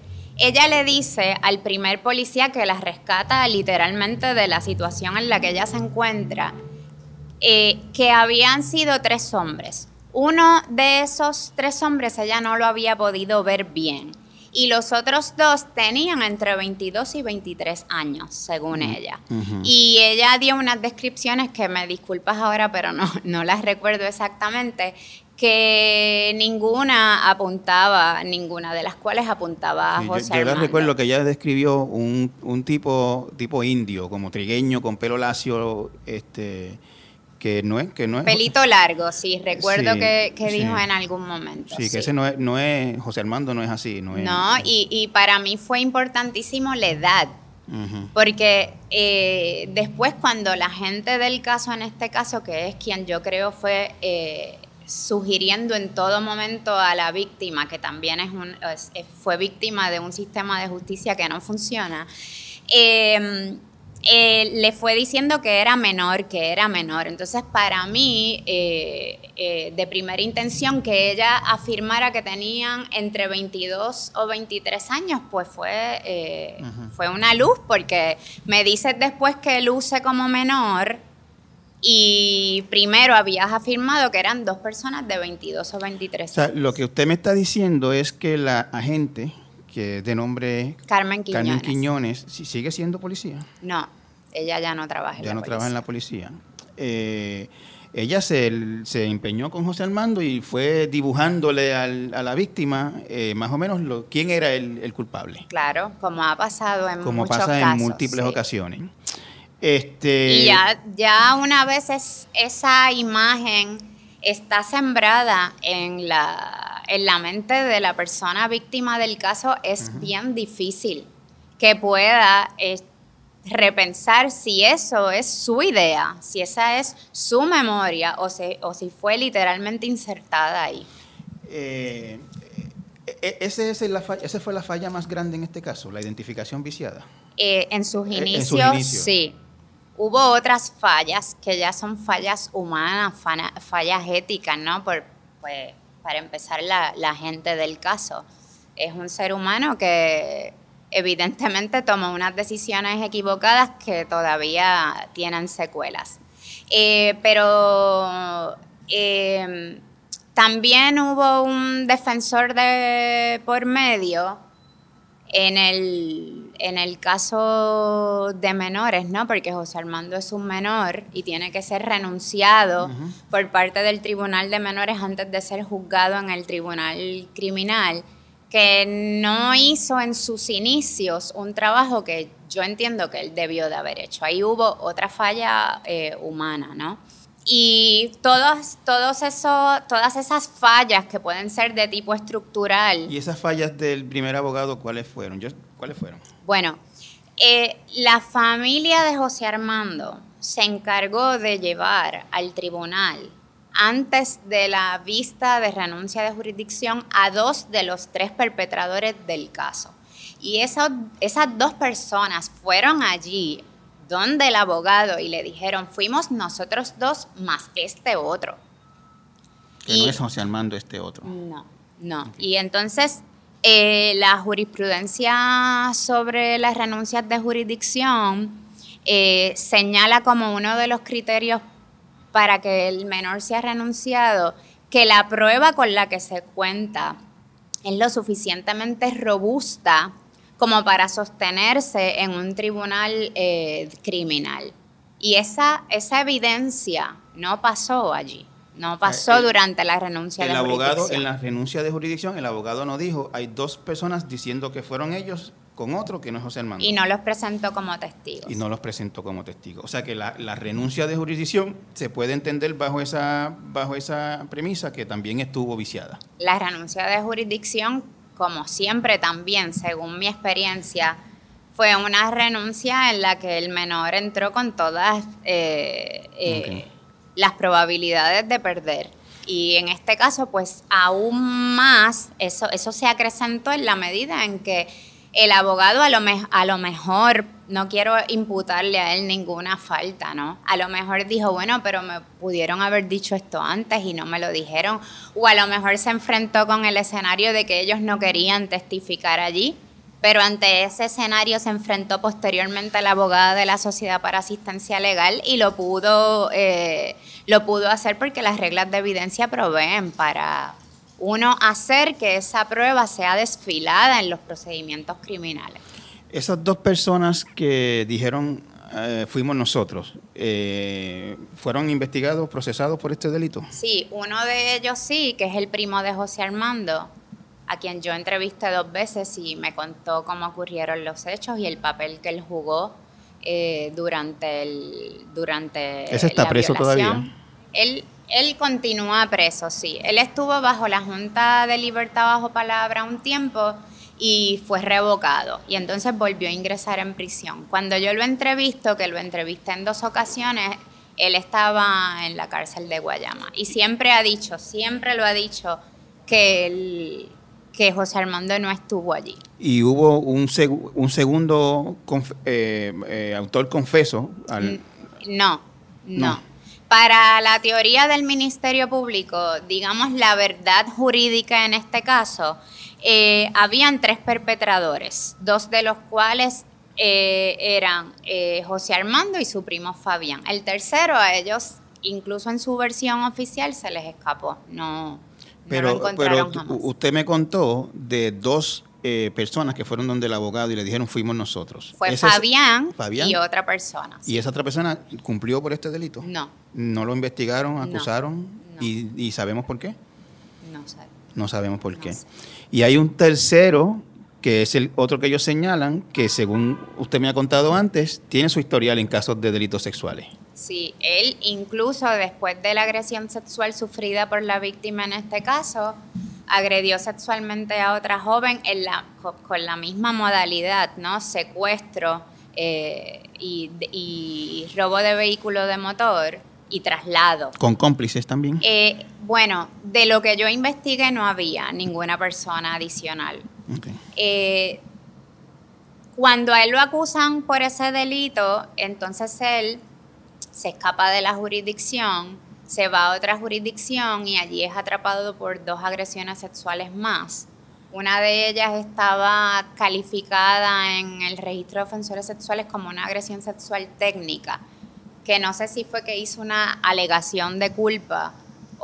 ella le dice al primer policía que la rescata literalmente de la situación en la que ella se encuentra, eh, que habían sido tres hombres. Uno de esos tres hombres ella no lo había podido ver bien. Y los otros dos tenían entre 22 y 23 años, según ella. Y ella dio unas descripciones que me disculpas ahora, pero no, no las recuerdo exactamente, que ninguna apuntaba, ninguna de las cuales apuntaba a Sí, yo- José yo, les recuerdo que ella describió un, un tipo tipo indio, como trigueño, con pelo lacio, este, que no es... Que no es Pelito largo, sí, recuerdo Sí, que, que sí. dijo en algún momento. Sí, que ese no es, no es... José Armando no es así. No, es, No, y, y para mí fue importantísimo la edad. Porque eh, después cuando la gente del caso, en este caso, que es quien yo creo fue eh, sugiriendo en todo momento a la víctima, que también es un, es- es- fue víctima de un sistema de justicia que no funciona, eh, eh, le fue diciendo que era menor, que era menor. Entonces, para mí, eh, eh, de primera intención, que ella afirmara que tenían entre 22 o 23 años, pues fue, fue una luz, porque me dices después que luce como menor. Y primero habías afirmado que eran dos personas de 22 o 23 O sea, lo que usted me está diciendo es que la agente, que de nombre Carmen Quiñones. Carmen Quiñones, si- sigue siendo policía, No, ella ya no trabaja en ya la no trabaja en policía. la policía. Eh, ella se, se empeñó con José Armando y fue dibujándole al- a la víctima eh, más o menos lo, quién era el, el culpable, Claro, como ha pasado en como muchos pasa casos. en múltiples sí. ocasiones. Este, Y ya, ya una vez es- esa imagen está sembrada en la, en la mente de la persona víctima del caso, es bien difícil que pueda eh, repensar si eso es su idea, si esa es su memoria o, si- o si fue literalmente insertada ahí. eh, eh, ese es la falla- esa fue la falla más grande en este caso, la identificación viciada. Eh, en sus en inicios, sus inicios. sí. Hubo otras fallas que ya son fallas humanas, fallas éticas, ¿no? Por, pues, para empezar, la, gente del caso. Es un ser humano que evidentemente tomó unas decisiones equivocadas que todavía tienen secuelas. Eh, pero eh, también hubo un defensor de por medio en el, en el caso de menores, ¿no? Porque José Armando es un menor y tiene que ser renunciado por parte del Tribunal de Menores antes de ser juzgado en el Tribunal Criminal, que no hizo en sus inicios un trabajo que yo entiendo que él debió de haber hecho. Ahí hubo otra falla eh, humana, ¿no? Y todos, todos eso, todas esas fallas que pueden ser de tipo estructural. ¿Y esas fallas del primer abogado cuáles fueron? Yo- ¿Cuáles fueron? Bueno, eh, la familia de José Armando se encargó de llevar al tribunal antes de la vista de renuncia de jurisdicción a dos de los tres perpetradores del caso. Y esas dos personas fueron allí donde el abogado y le dijeron, fuimos nosotros dos más este otro. Que Y- no es José Armando este otro. no, no. Y entonces eh, la jurisprudencia sobre las renuncias de jurisdicción eh, señala como uno de los criterios para que el menor sea renunciado que la prueba con la que se cuenta es lo suficientemente robusta como para sostenerse en un tribunal eh, criminal. Y esa, esa evidencia no pasó allí, no pasó el- durante la renuncia El de abogado, jurisdicción. en la renuncia de jurisdicción, el abogado no dijo, hay dos personas diciendo que fueron ellos con otro que no es José Armando. Y no los presentó como testigos. y no los presentó como testigos. O sea que la, la renuncia de jurisdicción se puede entender bajo esa, bajo esa premisa que también estuvo viciada. La renuncia de jurisdicción, como siempre también, según mi experiencia, fue una renuncia en la que el menor entró con todas eh, eh, las probabilidades de perder. Y en este caso, pues aún más, eso, eso se acrecentó en la medida en que el abogado a lo, me- a lo mejor, no quiero imputarle a él ninguna falta, ¿no? A lo mejor dijo, bueno, pero me pudieron haber dicho esto antes y no me lo dijeron. O a lo mejor se enfrentó con el escenario de que ellos no querían testificar allí. Pero ante ese escenario se enfrentó posteriormente la abogada de la Sociedad para Asistencia Legal y lo pudo, eh, lo pudo hacer porque las reglas de evidencia proveen para uno hacer que esa prueba sea desfilada en los procedimientos criminales. Esas dos personas que dijeron eh, fuimos nosotros, eh, ¿fueron investigados, procesados por este delito? Sí, uno de ellos sí, que es el primo de José Armando, a quien yo entrevisté dos veces y me contó cómo ocurrieron los hechos y el papel que él jugó eh, durante el durante ¿Ese está la preso violación. todavía? Él, él continúa preso, sí. Él estuvo bajo la Junta de Libertad bajo palabra un tiempo y fue revocado y entonces volvió a ingresar en prisión. Cuando yo lo entrevisto, que lo entrevisté en dos ocasiones, él estaba en la cárcel de Guayama y siempre ha dicho, siempre lo ha dicho que él- que José Armando no estuvo allí. Y hubo un, seg- un segundo conf- eh, eh, autor confeso al... No, no, No. Para la teoría del Ministerio Público, digamos la verdad jurídica en este caso, eh, habían tres perpetradores, dos de los cuales eh, eran eh, José Armando y su primo Fabián. El tercero a ellos, incluso en su versión oficial, se les escapó. No, no lo Pero, encontraron pero jamás. usted me contó de dos eh, personas que fueron donde el abogado y le dijeron fuimos nosotros. Fue Fabián, Fabián. y otra persona. ¿Y esa otra persona cumplió por este delito? No, ¿No lo investigaron, acusaron? no. Y, y sabemos por qué? no sé. No sabemos por qué. Y hay un tercero, que es el otro que ellos señalan, que según usted me ha contado antes, tiene su historial en casos de delitos sexuales. Sí, él incluso después de la agresión sexual sufrida por la víctima en este caso, agredió sexualmente a otra joven en la, co- con la misma modalidad, ¿no? Secuestro eh, y, y robo de vehículo de motor y traslado. Con cómplices también. Eh, bueno, de lo que yo investigué no había ninguna persona adicional. Ok. Eh, cuando a él lo acusan por ese delito, entonces él se escapa de la jurisdicción, se va a otra jurisdicción y allí es atrapado por dos agresiones sexuales más. Una de ellas estaba calificada en el registro de ofensores sexuales como una agresión sexual técnica, que no sé si fue que hizo una alegación de culpa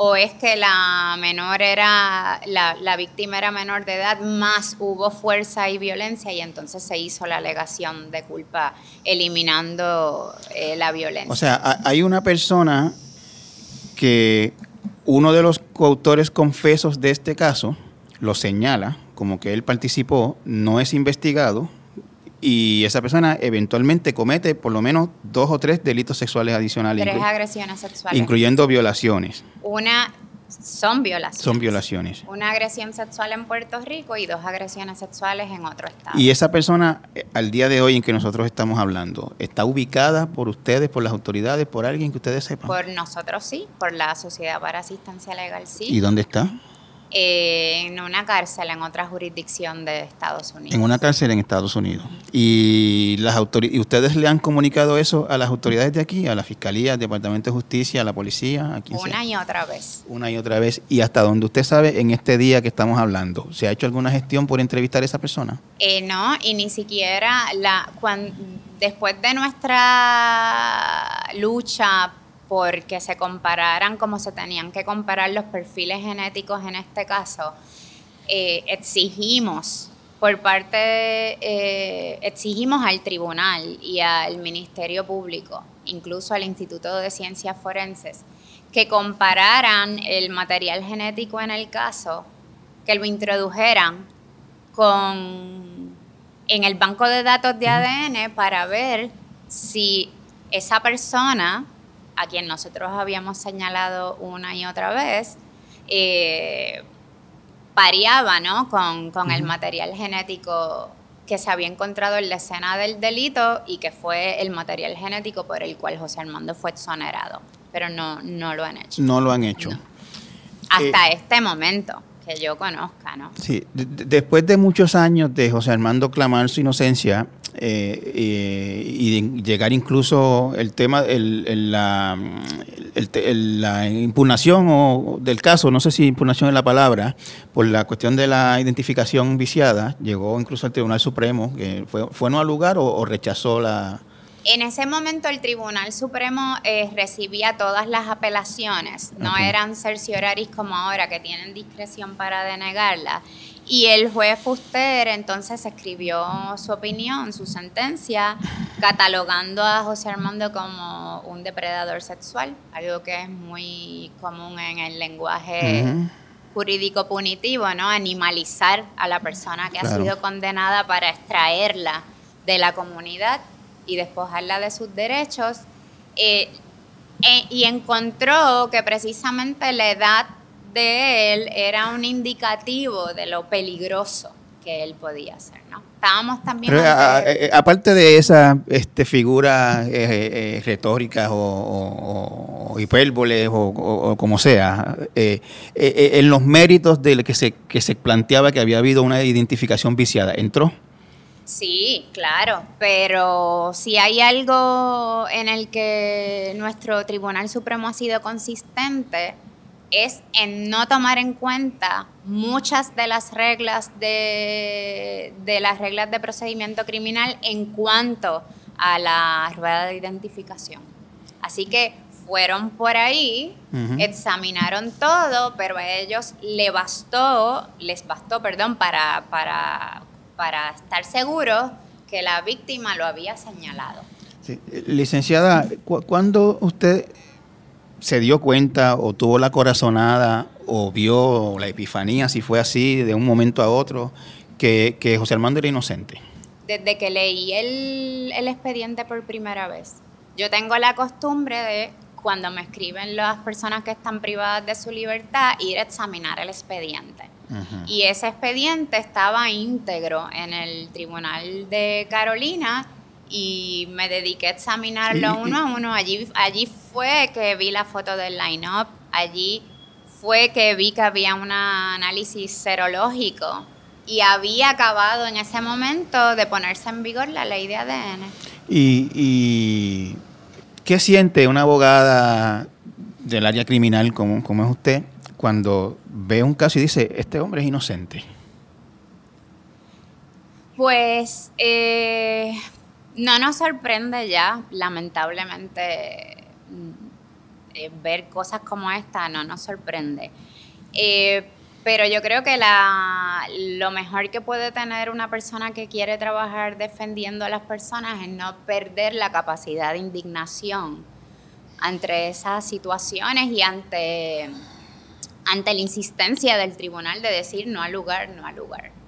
o es que la menor era, la, la víctima era menor de edad, más hubo fuerza y violencia y entonces se hizo la alegación de culpa eliminando eh, la violencia. O sea, ha- hay una persona que uno de los coautores confesos de este caso lo señala como que él participó, no es investigado y esa persona eventualmente comete por lo menos dos o tres delitos sexuales adicionales, Tres agresiones sexuales. incluyendo violaciones. Una son violaciones. Son violaciones. Una agresión sexual en Puerto Rico y dos agresiones sexuales en otro estado. Y esa persona, eh, al día de hoy en que nosotros estamos hablando, ¿está ubicada por ustedes, por las autoridades, por alguien que ustedes sepan? Por nosotros sí, por la Sociedad para Asistencia Legal sí. ¿Y dónde está? Eh, en una cárcel en otra jurisdicción de Estados Unidos. En una cárcel en Estados Unidos. ¿Y, las ¿Y ustedes le han comunicado eso a las autoridades de aquí, a la Fiscalía, al Departamento de Justicia, a la policía, a quien Una sea? y otra vez. Una y otra vez. ¿Y hasta donde usted sabe, en este día que estamos hablando, se ha hecho alguna gestión por entrevistar a esa persona? Eh, no, y ni siquiera la, cuan- después de nuestra lucha por que se compararan como se tenían que comparar los perfiles genéticos en este caso, eh, exigimos por parte, de, eh, exigimos al tribunal y al Ministerio Público, incluso al Instituto de Ciencias Forenses, que compararan el material genético en el caso, que lo introdujeran con en el banco de datos de ADN para ver si esa persona a quien nosotros habíamos señalado una y otra vez eh, pareaba ¿no? con, con el material genético que se había encontrado en la escena del delito y que fue el material genético por el cual José Armando fue exonerado. Pero no, no lo han hecho. No lo han hecho. Hasta este momento, que yo conozca, ¿no? Sí, de- de- después de muchos años de José Armando clamar su inocencia eh, eh, y llegar incluso el tema, el, el- la, el la impugnación o, del caso, no sé si impugnación es la palabra, por la cuestión de la identificación viciada, llegó incluso al Tribunal Supremo, que fue, fue no al lugar o, o rechazó la... En ese momento el Tribunal Supremo eh, recibía todas las apelaciones, no Ok. eran cercioraris como ahora que tienen discreción para denegarlas. Y el juez Fuster entonces escribió su opinión, su sentencia, catalogando a José Armando como un depredador sexual, algo que es muy común en el lenguaje jurídico punitivo, ¿no? Animalizar a la persona que ha sido condenada para extraerla de la comunidad y despojarla de sus derechos. Eh, eh, y encontró que precisamente la edad de él era un indicativo de lo peligroso que él podía ser, ¿no? Estábamos también... Eh, aparte de esa este, figura eh, retórica o, o, hipérboles o, como sea, en los méritos de que se, que se planteaba que había habido una identificación viciada, ¿entró? Sí, claro, pero si hay algo en el que nuestro Tribunal Supremo ha sido consistente es en no tomar en cuenta muchas de las reglas de, de las reglas de procedimiento criminal en cuanto a la rueda de identificación. Así que fueron por ahí, examinaron todo, pero a ellos le bastó, les bastó, perdón, para, para para estar seguro que la víctima lo había señalado. Licenciada, ¿cuándo usted se dio cuenta o tuvo la corazonada o vio la epifanía, si fue así, de un momento a otro, que, José Armando era inocente? Desde que leí el, el expediente por primera vez. Yo tengo la costumbre de, cuando me escriben las personas que están privadas de su libertad, ir a examinar el expediente. Y ese expediente estaba íntegro en el tribunal de Carolina y me dediqué a examinarlo uno a uno. Allí, allí fue que vi la foto del line-up, allí fue que vi que había un análisis serológico y había acabado en ese momento de ponerse en vigor la ley de ADN. ¿Y, y qué siente una abogada del área criminal como, como es usted cuando ve un caso y dice, este hombre es inocente? Pues eh, no nos sorprende ya, lamentablemente, eh, ver cosas como esta no nos sorprende. Eh, pero yo creo que la, lo mejor que puede tener una persona que quiere trabajar defendiendo a las personas es no perder la capacidad de indignación ante esas situaciones y ante ante la insistencia del tribunal de decir no al lugar, no al lugar.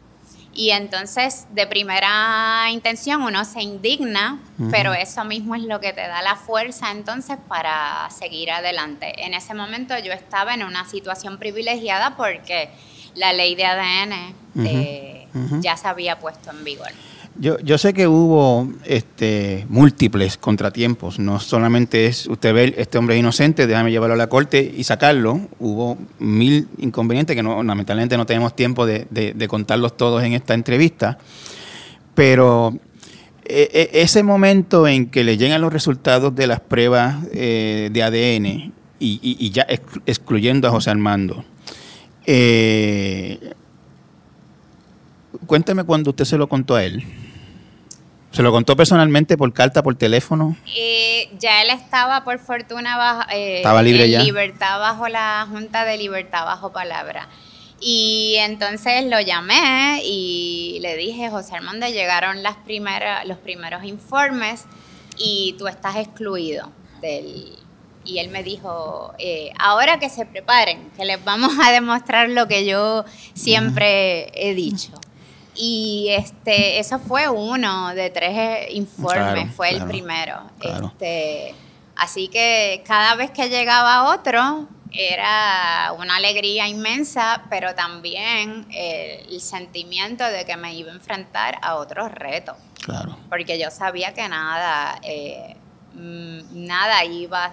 Y entonces, de primera intención, uno se indigna, pero eso mismo es lo que te da la fuerza entonces para seguir adelante. En ese momento yo estaba en una situación privilegiada porque la ley de ADN eh, ya se había puesto en vigor. Yo, yo sé que hubo este, múltiples contratiempos, no solamente es usted ve este hombre es inocente, déjame llevarlo a la corte y sacarlo, hubo mil inconvenientes que no, lamentablemente no tenemos tiempo de, contarlos todos en esta entrevista, pero e, e, ese momento en que le llegan los resultados de las pruebas eh, de ADN y, ya excluyendo a José Armando, eh, cuénteme cuando usted se lo contó a él. ¿Se lo contó personalmente por carta, por teléfono? Eh, ya él estaba, por fortuna, bajo, eh, estaba libre en libertad bajo la Junta de Libertad bajo palabra. Y entonces lo llamé y le dije, José Armando, llegaron las primeras, los primeros informes y tú estás excluido del... Y él me dijo, eh, ahora que se preparen, que les vamos a demostrar lo que yo siempre he dicho. Y este, eso fue uno de tres eh, informes, fue el primero. Este, así que cada vez que llegaba otro era una alegría inmensa, pero también el, sentimiento de que me iba a enfrentar a otros retos. Claro. Porque yo sabía que nada, eh, mm, nada iba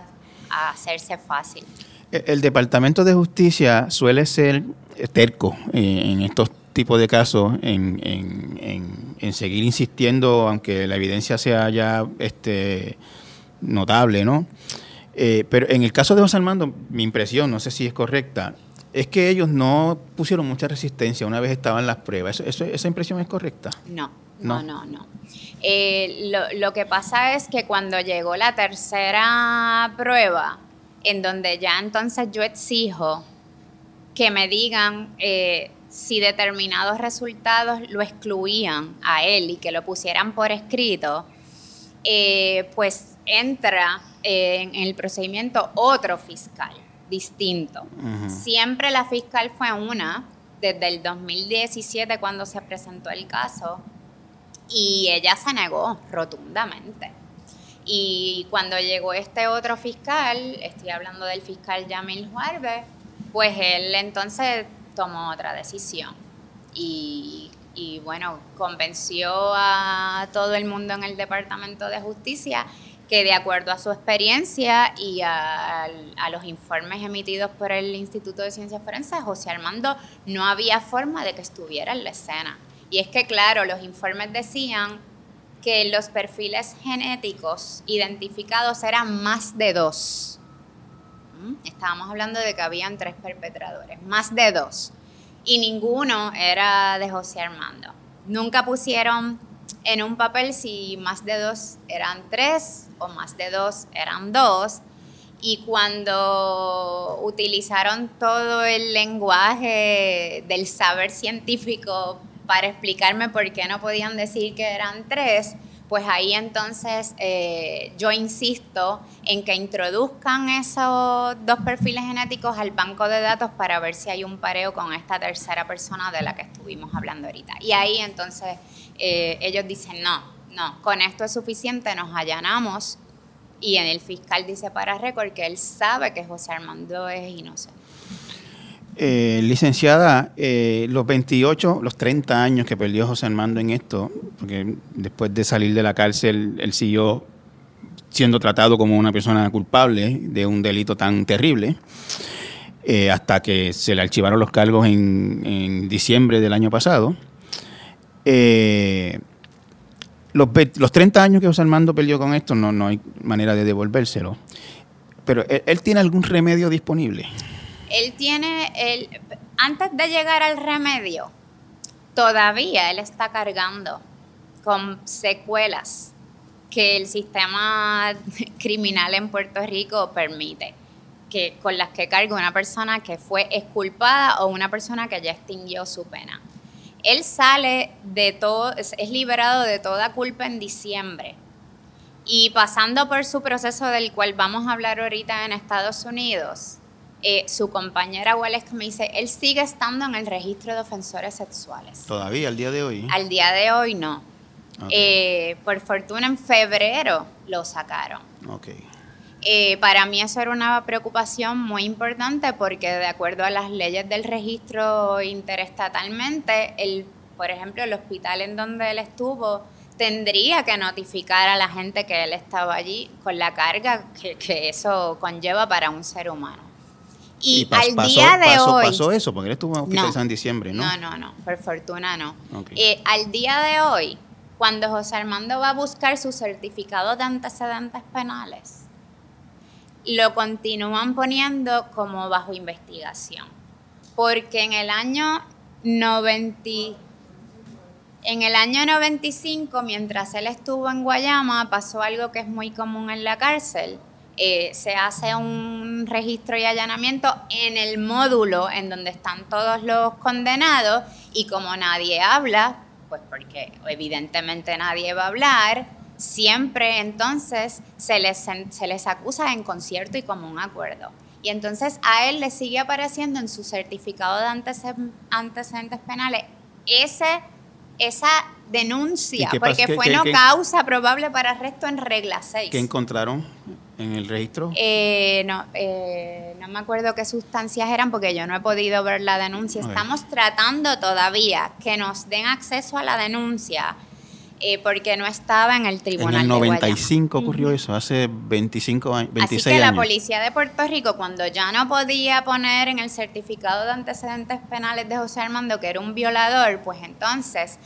a hacerse fácil. El Departamento de Justicia suele ser terco eh, en estos tipo de casos en, en, seguir insistiendo, aunque la evidencia sea ya este, notable, ¿no? Eh, pero en el caso de José Armando, mi impresión, no sé si es correcta, es que ellos no pusieron mucha resistencia una vez estaban las pruebas. ¿Eso, esa impresión es correcta? No, no, no, no. Eh, lo, lo, que pasa es que cuando llegó la tercera prueba, en donde ya entonces yo exijo que me digan, eh, si determinados resultados lo excluían a él y que lo pusieran por escrito, eh, pues entra eh, en el procedimiento otro fiscal distinto. Siempre la fiscal fue una, desde el 2017 cuando se presentó el caso, y ella se negó rotundamente. Y cuando llegó este otro fiscal, estoy hablando del fiscal Yamil Juárez, pues él entonces tomó otra decisión. Y, bueno, convenció a todo el mundo en el Departamento de Justicia que de acuerdo a su experiencia y a, los informes emitidos por el Instituto de Ciencias Forenses, José Armando no había forma de que estuviera en la escena. Y es que, claro, los informes decían que los perfiles genéticos identificados eran más de dos. Estábamos hablando de que habían tres perpetradores, más de dos. Y ninguno era de José Armando. Nunca pusieron en un papel si más de dos eran tres o más de dos eran dos. Y cuando utilizaron todo el lenguaje del saber científico para explicarme por qué no podían decir que eran tres, pues ahí entonces eh, yo insisto en que introduzcan esos dos perfiles genéticos al banco de datos para ver si hay un pareo con esta tercera persona de la que estuvimos hablando ahorita. Y ahí entonces eh, ellos dicen, no, no, con esto es suficiente, nos allanamos. Y en el fiscal dice para récord que él sabe que José Armando es inocente. Eh, licenciada, eh, los 28, los 30 años que perdió José Armando en esto, porque después de salir de la cárcel, él siguió siendo tratado como una persona culpable de un delito tan terrible, hasta que se le archivaron los cargos en, en diciembre del año pasado. Eh, los, los, 30 años que José Armando perdió con esto, no, no hay manera de devolvérselo. Pero ¿él, tiene algún remedio disponible? Él tiene, el, antes de llegar al remedio, todavía él está cargando con secuelas que el sistema criminal en Puerto Rico permite, que, con las que carga una persona que fue exculpada o una persona que ya extinguió su pena. Él sale de todo, es, liberado de toda culpa en diciembre. Y pasando por su proceso del cual vamos a hablar ahorita en Estados Unidos, eh, su compañera Wallace me dice, él sigue estando en el registro de ofensores sexuales. ¿Todavía, al día de hoy? Al día de hoy no. Eh, por fortuna en febrero lo sacaron. Okay. Eh, para mí eso era una preocupación muy importante porque de acuerdo a las leyes del registro interestatalmente, el, por ejemplo, el hospital en donde él estuvo tendría que notificar a la gente que él estaba allí con la carga que, eso conlleva para un ser humano. Y, al día de hoy... Pasó eso, porque él estuvo hospitalizado en diciembre, ¿no? No, no, no, por fortuna no. Eh, al día de hoy, cuando José Armando va a buscar su certificado de antecedentes penales, lo continúan poniendo como bajo investigación. Porque en el año 90, en el año 95, mientras él estuvo en Guayama, pasó algo que es muy común en la cárcel. Eh, se hace un registro y allanamiento en el módulo en donde están todos los condenados y como nadie habla, pues porque evidentemente nadie va a hablar, siempre entonces se les, se les acusa en concierto y como un acuerdo. Y entonces a él le sigue apareciendo en su certificado de antecedentes penales ese, esa denuncia, porque fue no causa probable para arresto en regla 6. ¿Qué encontraron en el registro? Eh, no, eh, no me acuerdo qué sustancias eran porque yo no he podido ver la denuncia. Estamos tratando todavía que nos den acceso a la denuncia eh, porque no estaba en el tribunal. En el 95 ocurrió eso, hace 25 años, 26 Así que la policía de Puerto Rico, cuando ya no podía poner en el certificado de antecedentes penales de José Armando que era un violador, pues entonces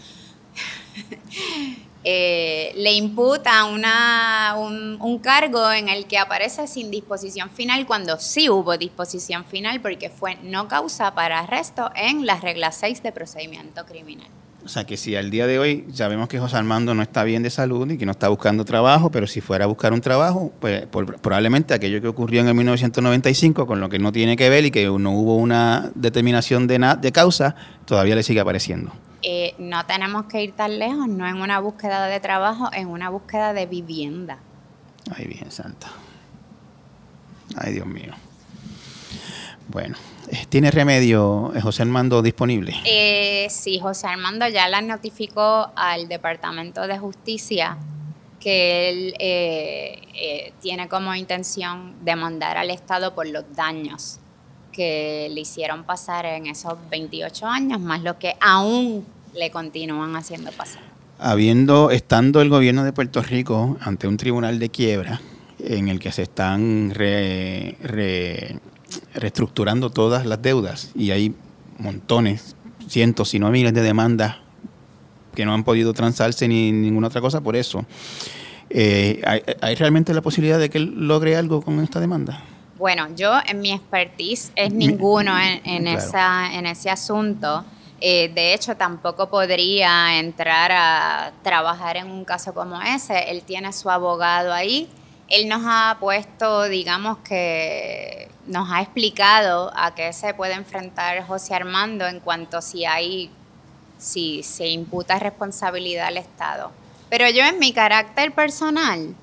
eh, le imputa una, un, cargo en el que aparece sin disposición final cuando sí hubo disposición final porque fue no causa para arresto en la regla 6 de procedimiento criminal. O sea que si al día de hoy sabemos que José Armando no está bien de salud y que no está buscando trabajo, pero si fuera a buscar un trabajo, pues probablemente aquello que ocurrió en el 1995, con lo que no tiene que ver y que no hubo una determinación de, de causa, todavía le sigue apareciendo. Eh, no tenemos que ir tan lejos, no en una búsqueda de trabajo, en una búsqueda de vivienda. Ay, bien santa. Ay, Dios mío. Bueno, ¿tiene remedio eh, José Armando disponible? Eh, sí, José Armando ya la notificó al Departamento de Justicia que él eh, tiene como intención demandar al Estado por los daños que le hicieron pasar en esos 28 años, más lo que aún le continúan haciendo pasar. Habiendo, estando el gobierno de Puerto Rico ante un tribunal de quiebra en el que se están reestructurando todas las deudas y hay montones, cientos, si no miles de demandas que no han podido transarse ni ninguna otra cosa por eso. Eh, ¿hay, realmente la posibilidad de que él logre algo con esta demanda? Bueno, yo en mi expertise es ninguno en, esa, en ese asunto. Eh, de hecho, tampoco podría entrar a trabajar en un caso como ese. Él tiene su abogado ahí. Él nos ha puesto, digamos que nos ha explicado a qué se puede enfrentar José Armando en cuanto si hay, si se imputa responsabilidad al Estado. Pero yo en mi carácter personal,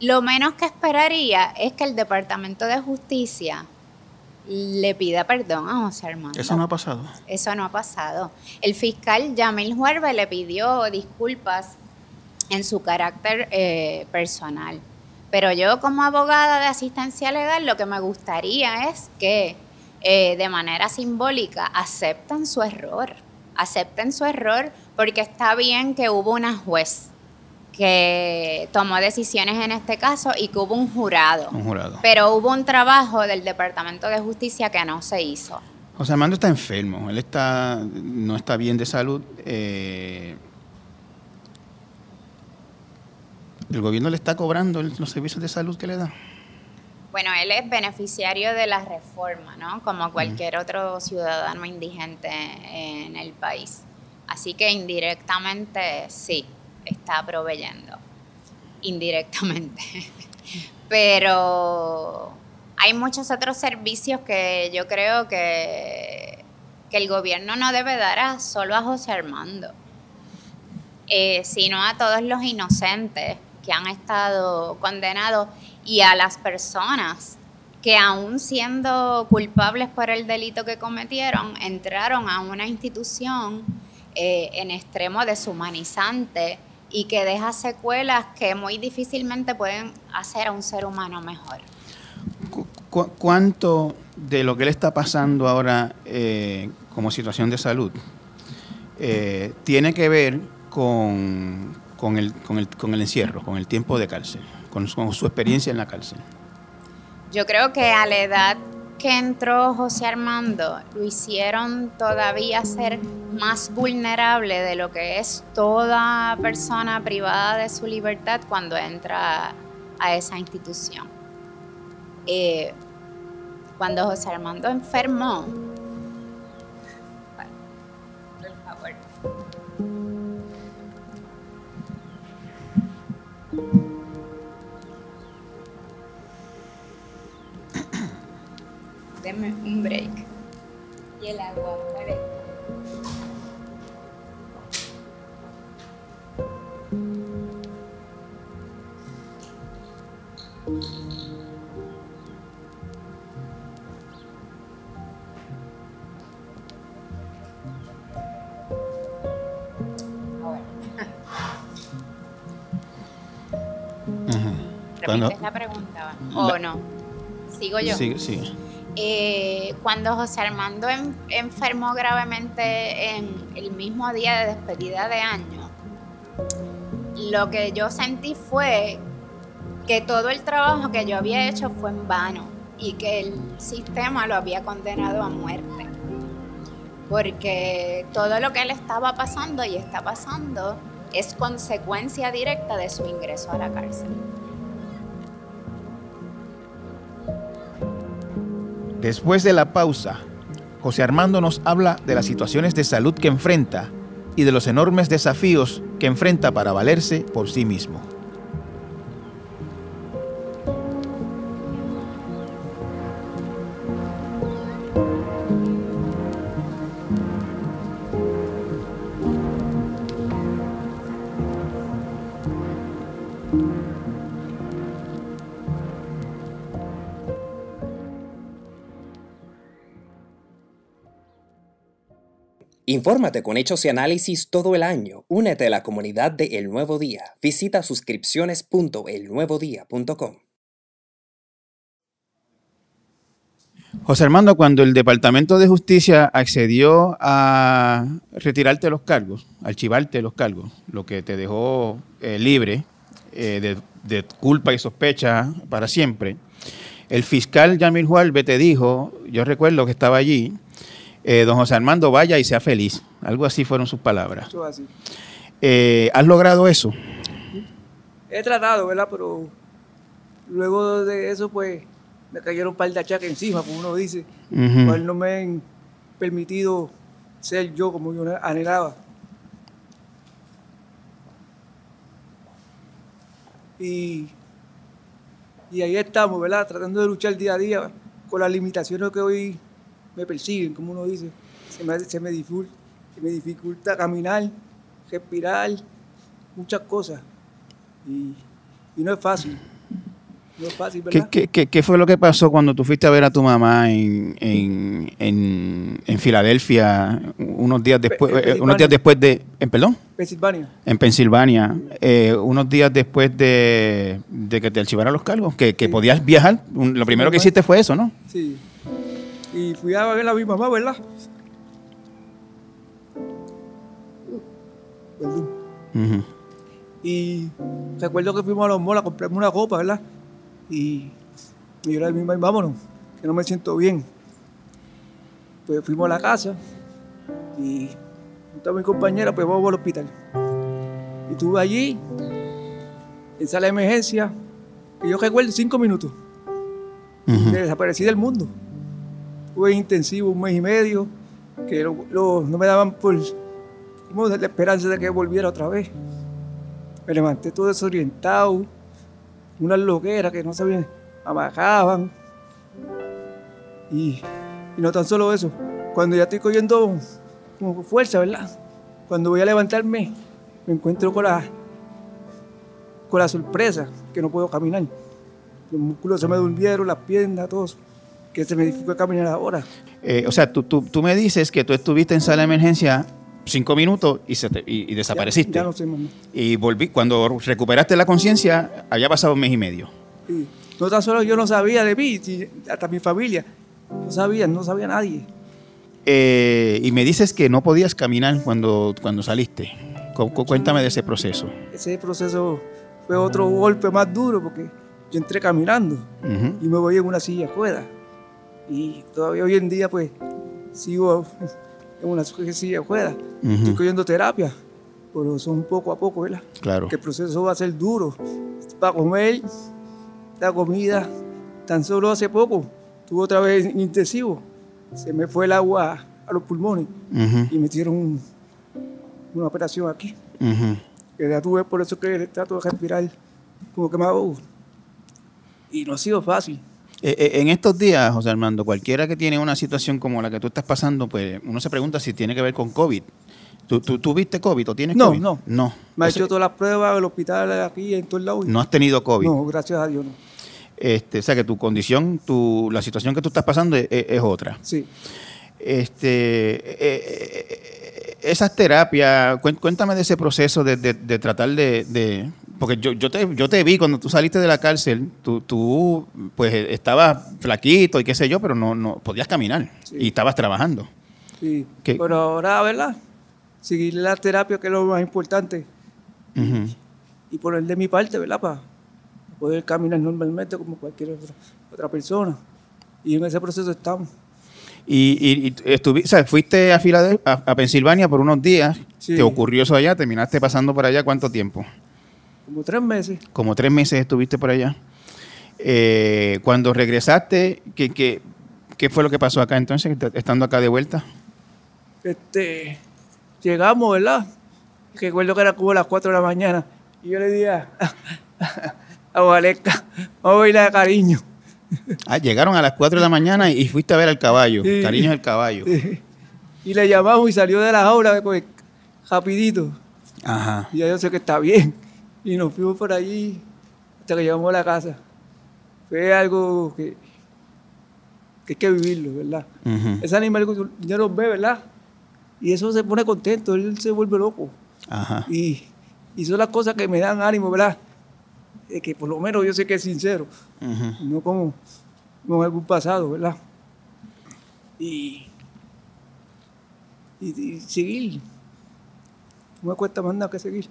lo menos que esperaría es que el Departamento de Justicia le pida perdón a José Armando. Eso no ha pasado. Eso no ha pasado. El fiscal Yamil Huerve le pidió disculpas en su carácter eh, personal. Pero yo como abogada de asistencia legal lo que me gustaría es que eh, de manera simbólica acepten su error. Acepten su error porque está bien que hubo una juez que tomó decisiones en este caso y que hubo un jurado. Un jurado. Pero hubo un trabajo del Departamento de Justicia que no se hizo. José Armando está enfermo, él está, no está bien de salud. Eh, ¿El gobierno le está cobrando los servicios de salud que le da? Bueno, él es beneficiario de la reforma, ¿no? Como cualquier otro ciudadano indigente en el país. Así que indirectamente sí está proveyendo indirectamente. Pero hay muchos otros servicios que yo creo que, que el gobierno no debe dar solo a José Armando, eh, sino a todos los inocentes que han estado condenados y a las personas que aún siendo culpables por el delito que cometieron, entraron a una institución eh, en extremo deshumanizante y que deja secuelas que muy difícilmente pueden hacer a un ser humano mejor. ¿Cuánto de lo que le está pasando ahora eh, como situación de salud eh, tiene que ver con, el, con, el, con, el, encierro, con el tiempo de cárcel, con su experiencia en la cárcel? Yo creo que a la edad que entró José Armando lo hicieron todavía ser más vulnerable de lo que es toda persona privada de su libertad cuando entra a esa institución. Eh, cuando José Armando enfermó, ¿Repites la pregunta o no? ¿Sigo yo? Sí, sí. Eh, cuando José Armando enfermó gravemente en el mismo día de despedida de año, lo que yo sentí fue que todo el trabajo que yo había hecho fue en vano y que el sistema lo había condenado a muerte. Porque todo lo que él estaba pasando y está pasando es consecuencia directa de su ingreso a la cárcel. Después de la pausa, José Armando nos habla de las situaciones de salud que enfrenta y de los enormes desafíos que enfrenta para valerse por sí mismo. Infórmate con hechos y análisis todo el año. Únete a la comunidad de El Nuevo Día. Visita suscripciones.elnuevodía.com. José Armando, cuando el Departamento de Justicia accedió a retirarte los cargos, archivarte los cargos, lo que te dejó eh, libre eh, de, de culpa y sospecha para siempre, el fiscal Yamil Jualve te dijo, yo recuerdo que estaba allí, eh, don José Armando, vaya y sea feliz. Algo así fueron sus palabras. Así. Eh, ¿Has logrado eso? He tratado, ¿verdad? Pero luego de eso, pues, me cayeron un par de achaques encima, como uno dice, cual no me han permitido ser yo como yo anhelaba. Y, y ahí estamos, ¿verdad? Tratando de luchar día a día con las limitaciones que hoy me persiguen, como uno dice. Se me, se me, dificulta, se me dificulta caminar, respirar, muchas cosas. Y, y no es fácil. No es fácil, ¿Qué, ¿verdad? qué, qué- qué fue lo que pasó cuando tú fuiste a ver a tu mamá en, en, en- en Filadelfia unos días después, eh, unos días después de, en perdón, Pensilvania. en Pensilvania, eh, unos días después de, de que te archivaran los cargos, que, que Sí. podías viajar, lo primero que hiciste fue eso, ¿no? Sí. Y fui a ver a mi mamá, ¿verdad? Perdón. Y recuerdo que fuimos a los malls a comprarme una copa, ¿verdad? Y, y yo le dije vámonos, que no me siento bien. Pues fuimos a la casa y junto a mi compañera, pues vamos al hospital. Y estuve allí, en sala de emergencia, que yo recuerdo cinco minutos. Ujú. que desaparecí del mundo. Fue intensivo un mes y medio, que lo- no me daban por como la esperanza de que volviera otra vez. Me levanté todo desorientado, unas loqueras que no sabían, amajaban. Y, y no tan solo eso, cuando ya estoy cogiendo como fuerza, ¿verdad? Cuando voy a levantarme, me encuentro con la, con la sorpresa que no puedo caminar. Los músculos se me durmieron, las piernas, todo eso, que se me dificulta caminar ahora. Eh, o sea, tú, tú, tú me dices que tú estuviste en sala de emergencia cinco minutos y, se te- y- y desapareciste. Ya, ya no sé, mamá. Y volví, cuando recuperaste la conciencia, había pasado un mes y medio. Sí. No tan solo yo no sabía de mí, hasta mi familia. No sabía, no sabía nadie. Eh, y me dices que no podías caminar cuando, cuando saliste. Cu- cu- Cuéntame de ese proceso. Ese proceso fue otro golpe más duro porque yo entré caminando Ujú. y me voy en una silla de ruedas. Y todavía hoy en día pues sigo en una silla de ruedas. Ujú. Estoy cogiendo terapia, pero son poco a poco, ¿verdad? Claro. que el proceso va a ser duro. Para comer, la comida, tan solo hace poco, tuve otra vez intensivo, se me fue el agua a los pulmones y me hicieron un- una operación aquí. ujú. Que ya tuve, por eso que trato de respirar como que me ahogo. Y no ha sido fácil. Eh, eh, en estos días, José Armando, cualquiera que tiene una situación como la que tú estás pasando, pues uno se pregunta si tiene que ver con COVID. ¿Tú, tú, tú viste COVID o tienes No, COVID? no. No. Me ha hecho todas las pruebas, el hospital aquí, en todos lados. no has tenido COVID. No, gracias a Dios no. Este, o sea que tu condición, tu, la situación que tú estás pasando es, otra. Sí. Este, eh, esas terapias, cuéntame de ese proceso de, de- de tratar de, de- porque yo, yo, te, yo te vi cuando tú saliste de la cárcel, tú, tú pues estabas flaquito y qué sé yo, pero no, no podías caminar Sí. y estabas trabajando. sí. ¿Qué? Pero ahora, ¿verdad? Seguir la terapia, que es lo más importante. Ujú. y poner de mi parte, ¿verdad? Para poder caminar normalmente como cualquier otra, otra persona. Y en ese proceso estamos. Y, y, y estuvi- o sea, fuiste a, a, a Pensilvania por unos días, Sí. te ocurrió eso allá, terminaste pasando por allá cuánto tiempo? Como tres meses. Como tres meses estuviste por allá. Eh, cuando regresaste, ¿qué, qué, ¿Qué fue lo que pasó acá entonces, estando acá de vuelta? Este, llegamos, ¿verdad? Recuerdo que era como las 4 de la mañana. Y yo le dije a, a Valesca, vamos a ir a cariño. Ah, llegaron a las 4 de la mañana y fuiste a ver al caballo. Sí. Cariño es el caballo. Sí. Y le llamamos y salió de la jaula pues, rapidito. Ajá. Y ya yo sé que está bien. Y nos fuimos por allí hasta que llegamos a la casa. Fue algo que, que hay que vivirlo, ¿verdad? Ujú. Ese animal ya los ve, ¿verdad? Y eso se pone contento, él se vuelve loco. Ajá. Y, y son las cosas que me dan ánimo, ¿verdad? Que por lo menos yo sé que es sincero, no como con algún pasado, ¿verdad? Y, y, y seguir. No me cuesta más nada que seguir.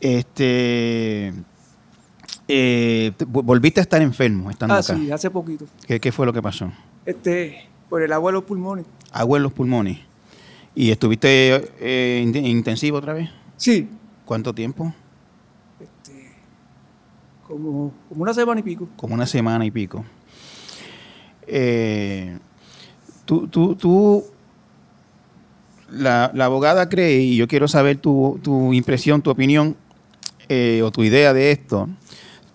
Este. eh, te- vol- volviste a estar enfermo estando Ah, acá. sí, hace poquito. ¿Qué, qué fue lo que pasó? Este, por el agua de los pulmones. Agua en los pulmones. ¿Y estuviste eh, in- intensivo otra vez? Sí, ¿Cuánto tiempo? este, como, como una semana y pico. Como una semana y pico. Eh, tú, tú, tú, la, la abogada cree, y yo quiero saber tu, tu impresión, tu opinión eh, o tu idea de esto.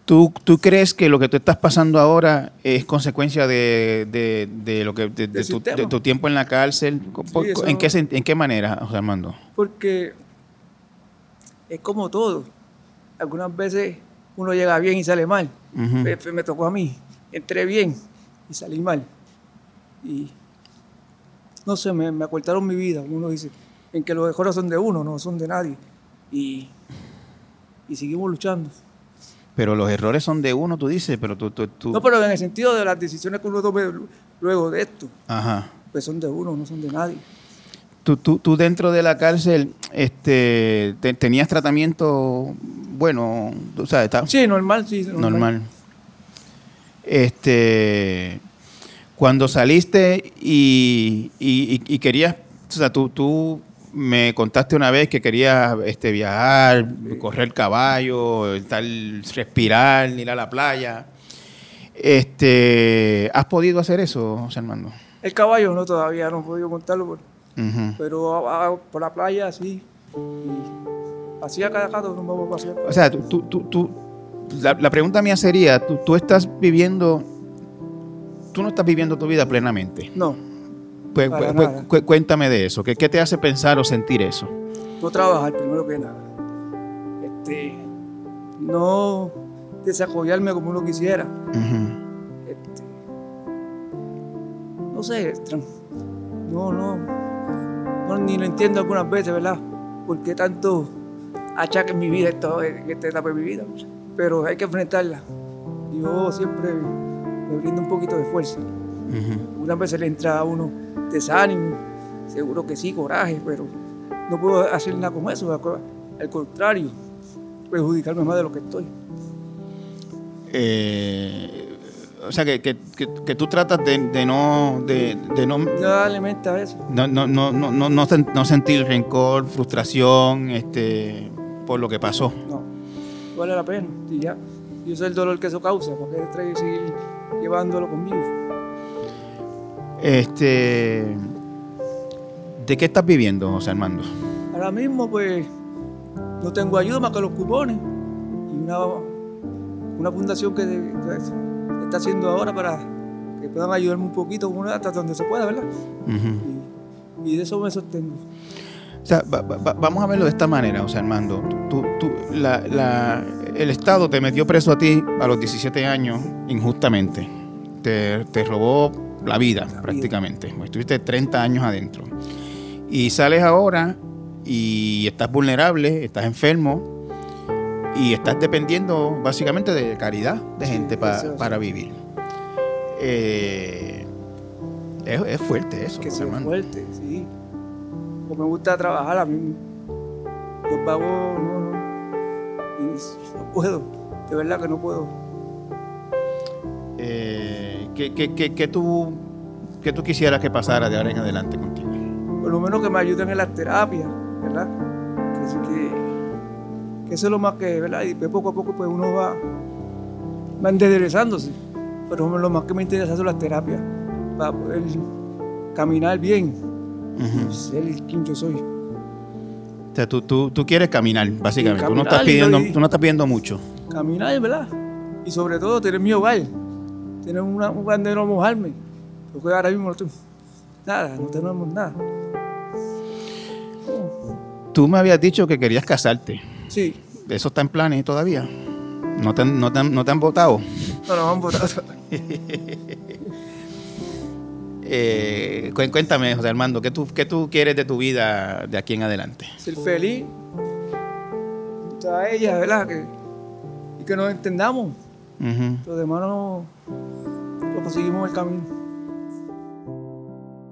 ¿Tú, ¿Tú crees que lo que tú estás pasando ahora es consecuencia de, de- de lo que de, tu, tiempo en la cárcel? Eso- ¿En, qué, ¿En qué manera, José Armando? Porque es como todo. Algunas veces uno llega bien y sale mal. Me, me tocó a mí. Entré bien y salí mal. Y no sé, me, me acortaron mi vida. Uno dice, en que los mejores son de uno, no son de nadie. Y, y seguimos luchando. Pero los errores son de uno, tú dices, pero tú... tú, tú- No, pero en el sentido de las decisiones que uno tome luego de esto, Ajá. pues son de uno, no son de nadie. Tú, tú, tú dentro de la cárcel este, te- tenías tratamiento, bueno, o sea, está Sí, normal, sí. Normal. normal. Este, cuando saliste y, y- y- y querías, o sea, tú, tú me contaste una vez que querías este, viajar, correr caballo, estar, respirar, ir a la playa. Este, ¿Has podido hacer eso, José Armando? El caballo no todavía, no he podido por- Ujú. pero a- a- por la playa sí. A cada rato nos vamos a pasear. O sea, tú, tú, tú, tú- la, la pregunta mía sería, tú, tú estás viviendo, tú no estás viviendo tu vida plenamente. No, Pues, pues, nada. cu- cuéntame de eso. ¿Qué, qué te hace pensar o sentir eso? no trabajar primero que nada. Este, no desarrollarme como uno quisiera. Este, no sé, no, no, no, ni lo entiendo algunas veces, ¿verdad? ¿Por qué tanto achaque en mi vida esto, en esta etapa de mi vida? Pero hay que enfrentarla. Yo siempre me brindo un poquito de fuerza. Unas veces le entra a uno desánimo, seguro que sí, coraje, pero no puedo hacer nada con eso. Al contrario, perjudicarme más de lo que estoy. Eh, o sea, que, que- que- que tú tratas de, de no, de, de no, Ya darle mente a eso. no, no, no, no, no, no sentir rencor, frustración este, por lo que pasó. No, vale la pena. Y ya, yo sé el dolor que eso causa, porque trae seguir llevándolo conmigo. Este, ¿De qué estás viviendo, José Armando? Ahora mismo, pues, no tengo ayuda más que los cupones y una, una fundación que, está haciendo ahora para que puedan ayudarme un poquito hasta donde se pueda, ¿verdad? Y, y de eso me sostengo. O sea, va- va- va- vamos a verlo de esta manera, José Armando. Tú- tú- la- la- el Estado te metió preso a ti a los 17 años injustamente. Te, te robó la vida prácticamente. Estuviste 30 años adentro. Y sales ahora y estás vulnerable, estás enfermo y estás dependiendo básicamente de caridad de Sí, gente pa- eso, eso. para vivir. Eh, es, es fuerte eso, que Armando. fuerte, sí. Como me gusta trabajar a mí, no, no, y no puedo, de verdad que no puedo. Eh, ¿qué, qué- qué- qué tú, qué tú quisieras que pasara de ahora en adelante contigo? Por lo menos que me ayuden en las terapias, ¿verdad? Que, sí que, que eso es lo más que, ¿verdad? Y poco a poco pues uno va, va enderezándose. Pero lo más que me interesa son las terapias. para poder caminar bien, Ujú. ser quien yo soy. O sea, tú, tú, tú quieres caminar, básicamente. Sí, tú, no estás caminar pidiendo, tú no estás pidiendo mucho. Caminar, ¿verdad? Y sobre todo tener mi hogar, tener una, un lugar donde no mojarme, porque ahora mismo no tengo nada, no tenemos nada. Tú me habías dicho que querías casarte. Sí, ¿Eso está en planes todavía? ¿No te, han- no te han- no te han votado? no nos han votado. Eh, cu- cuéntame, José Armando, ¿qué tú, ¿qué tú quieres de tu vida de aquí en adelante? Ser feliz, a ella, ¿verdad? Que, y que nos entendamos. Los demás no, no conseguimos el camino.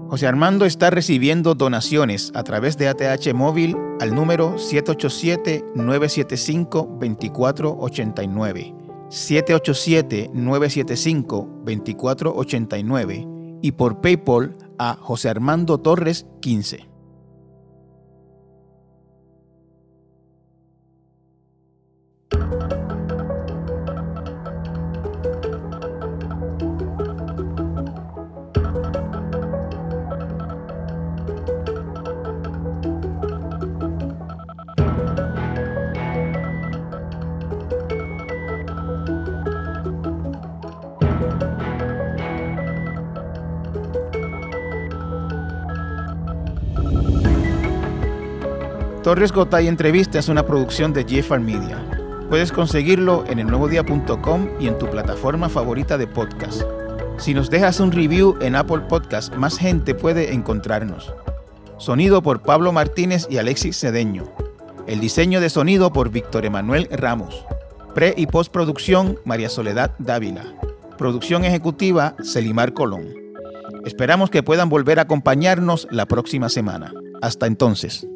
José Armando está recibiendo donaciones a través de ATH Móvil al número 787-975-2489. 787-975-2489 y por PayPal a José Armando Torres 15. Torres Gotay Entrevista es una producción de GFR Media. Puedes conseguirlo en elnuevodía.com y en tu plataforma favorita de podcast. Si nos dejas un review en Apple Podcast, más gente puede encontrarnos. Sonido por Pablo Martínez y Alexis Cedeño. El diseño de sonido por Víctor Emanuel Ramos. Pre y postproducción María Soledad Dávila. Producción ejecutiva Celimar Colón. Esperamos que puedan volver a acompañarnos la próxima semana. Hasta entonces.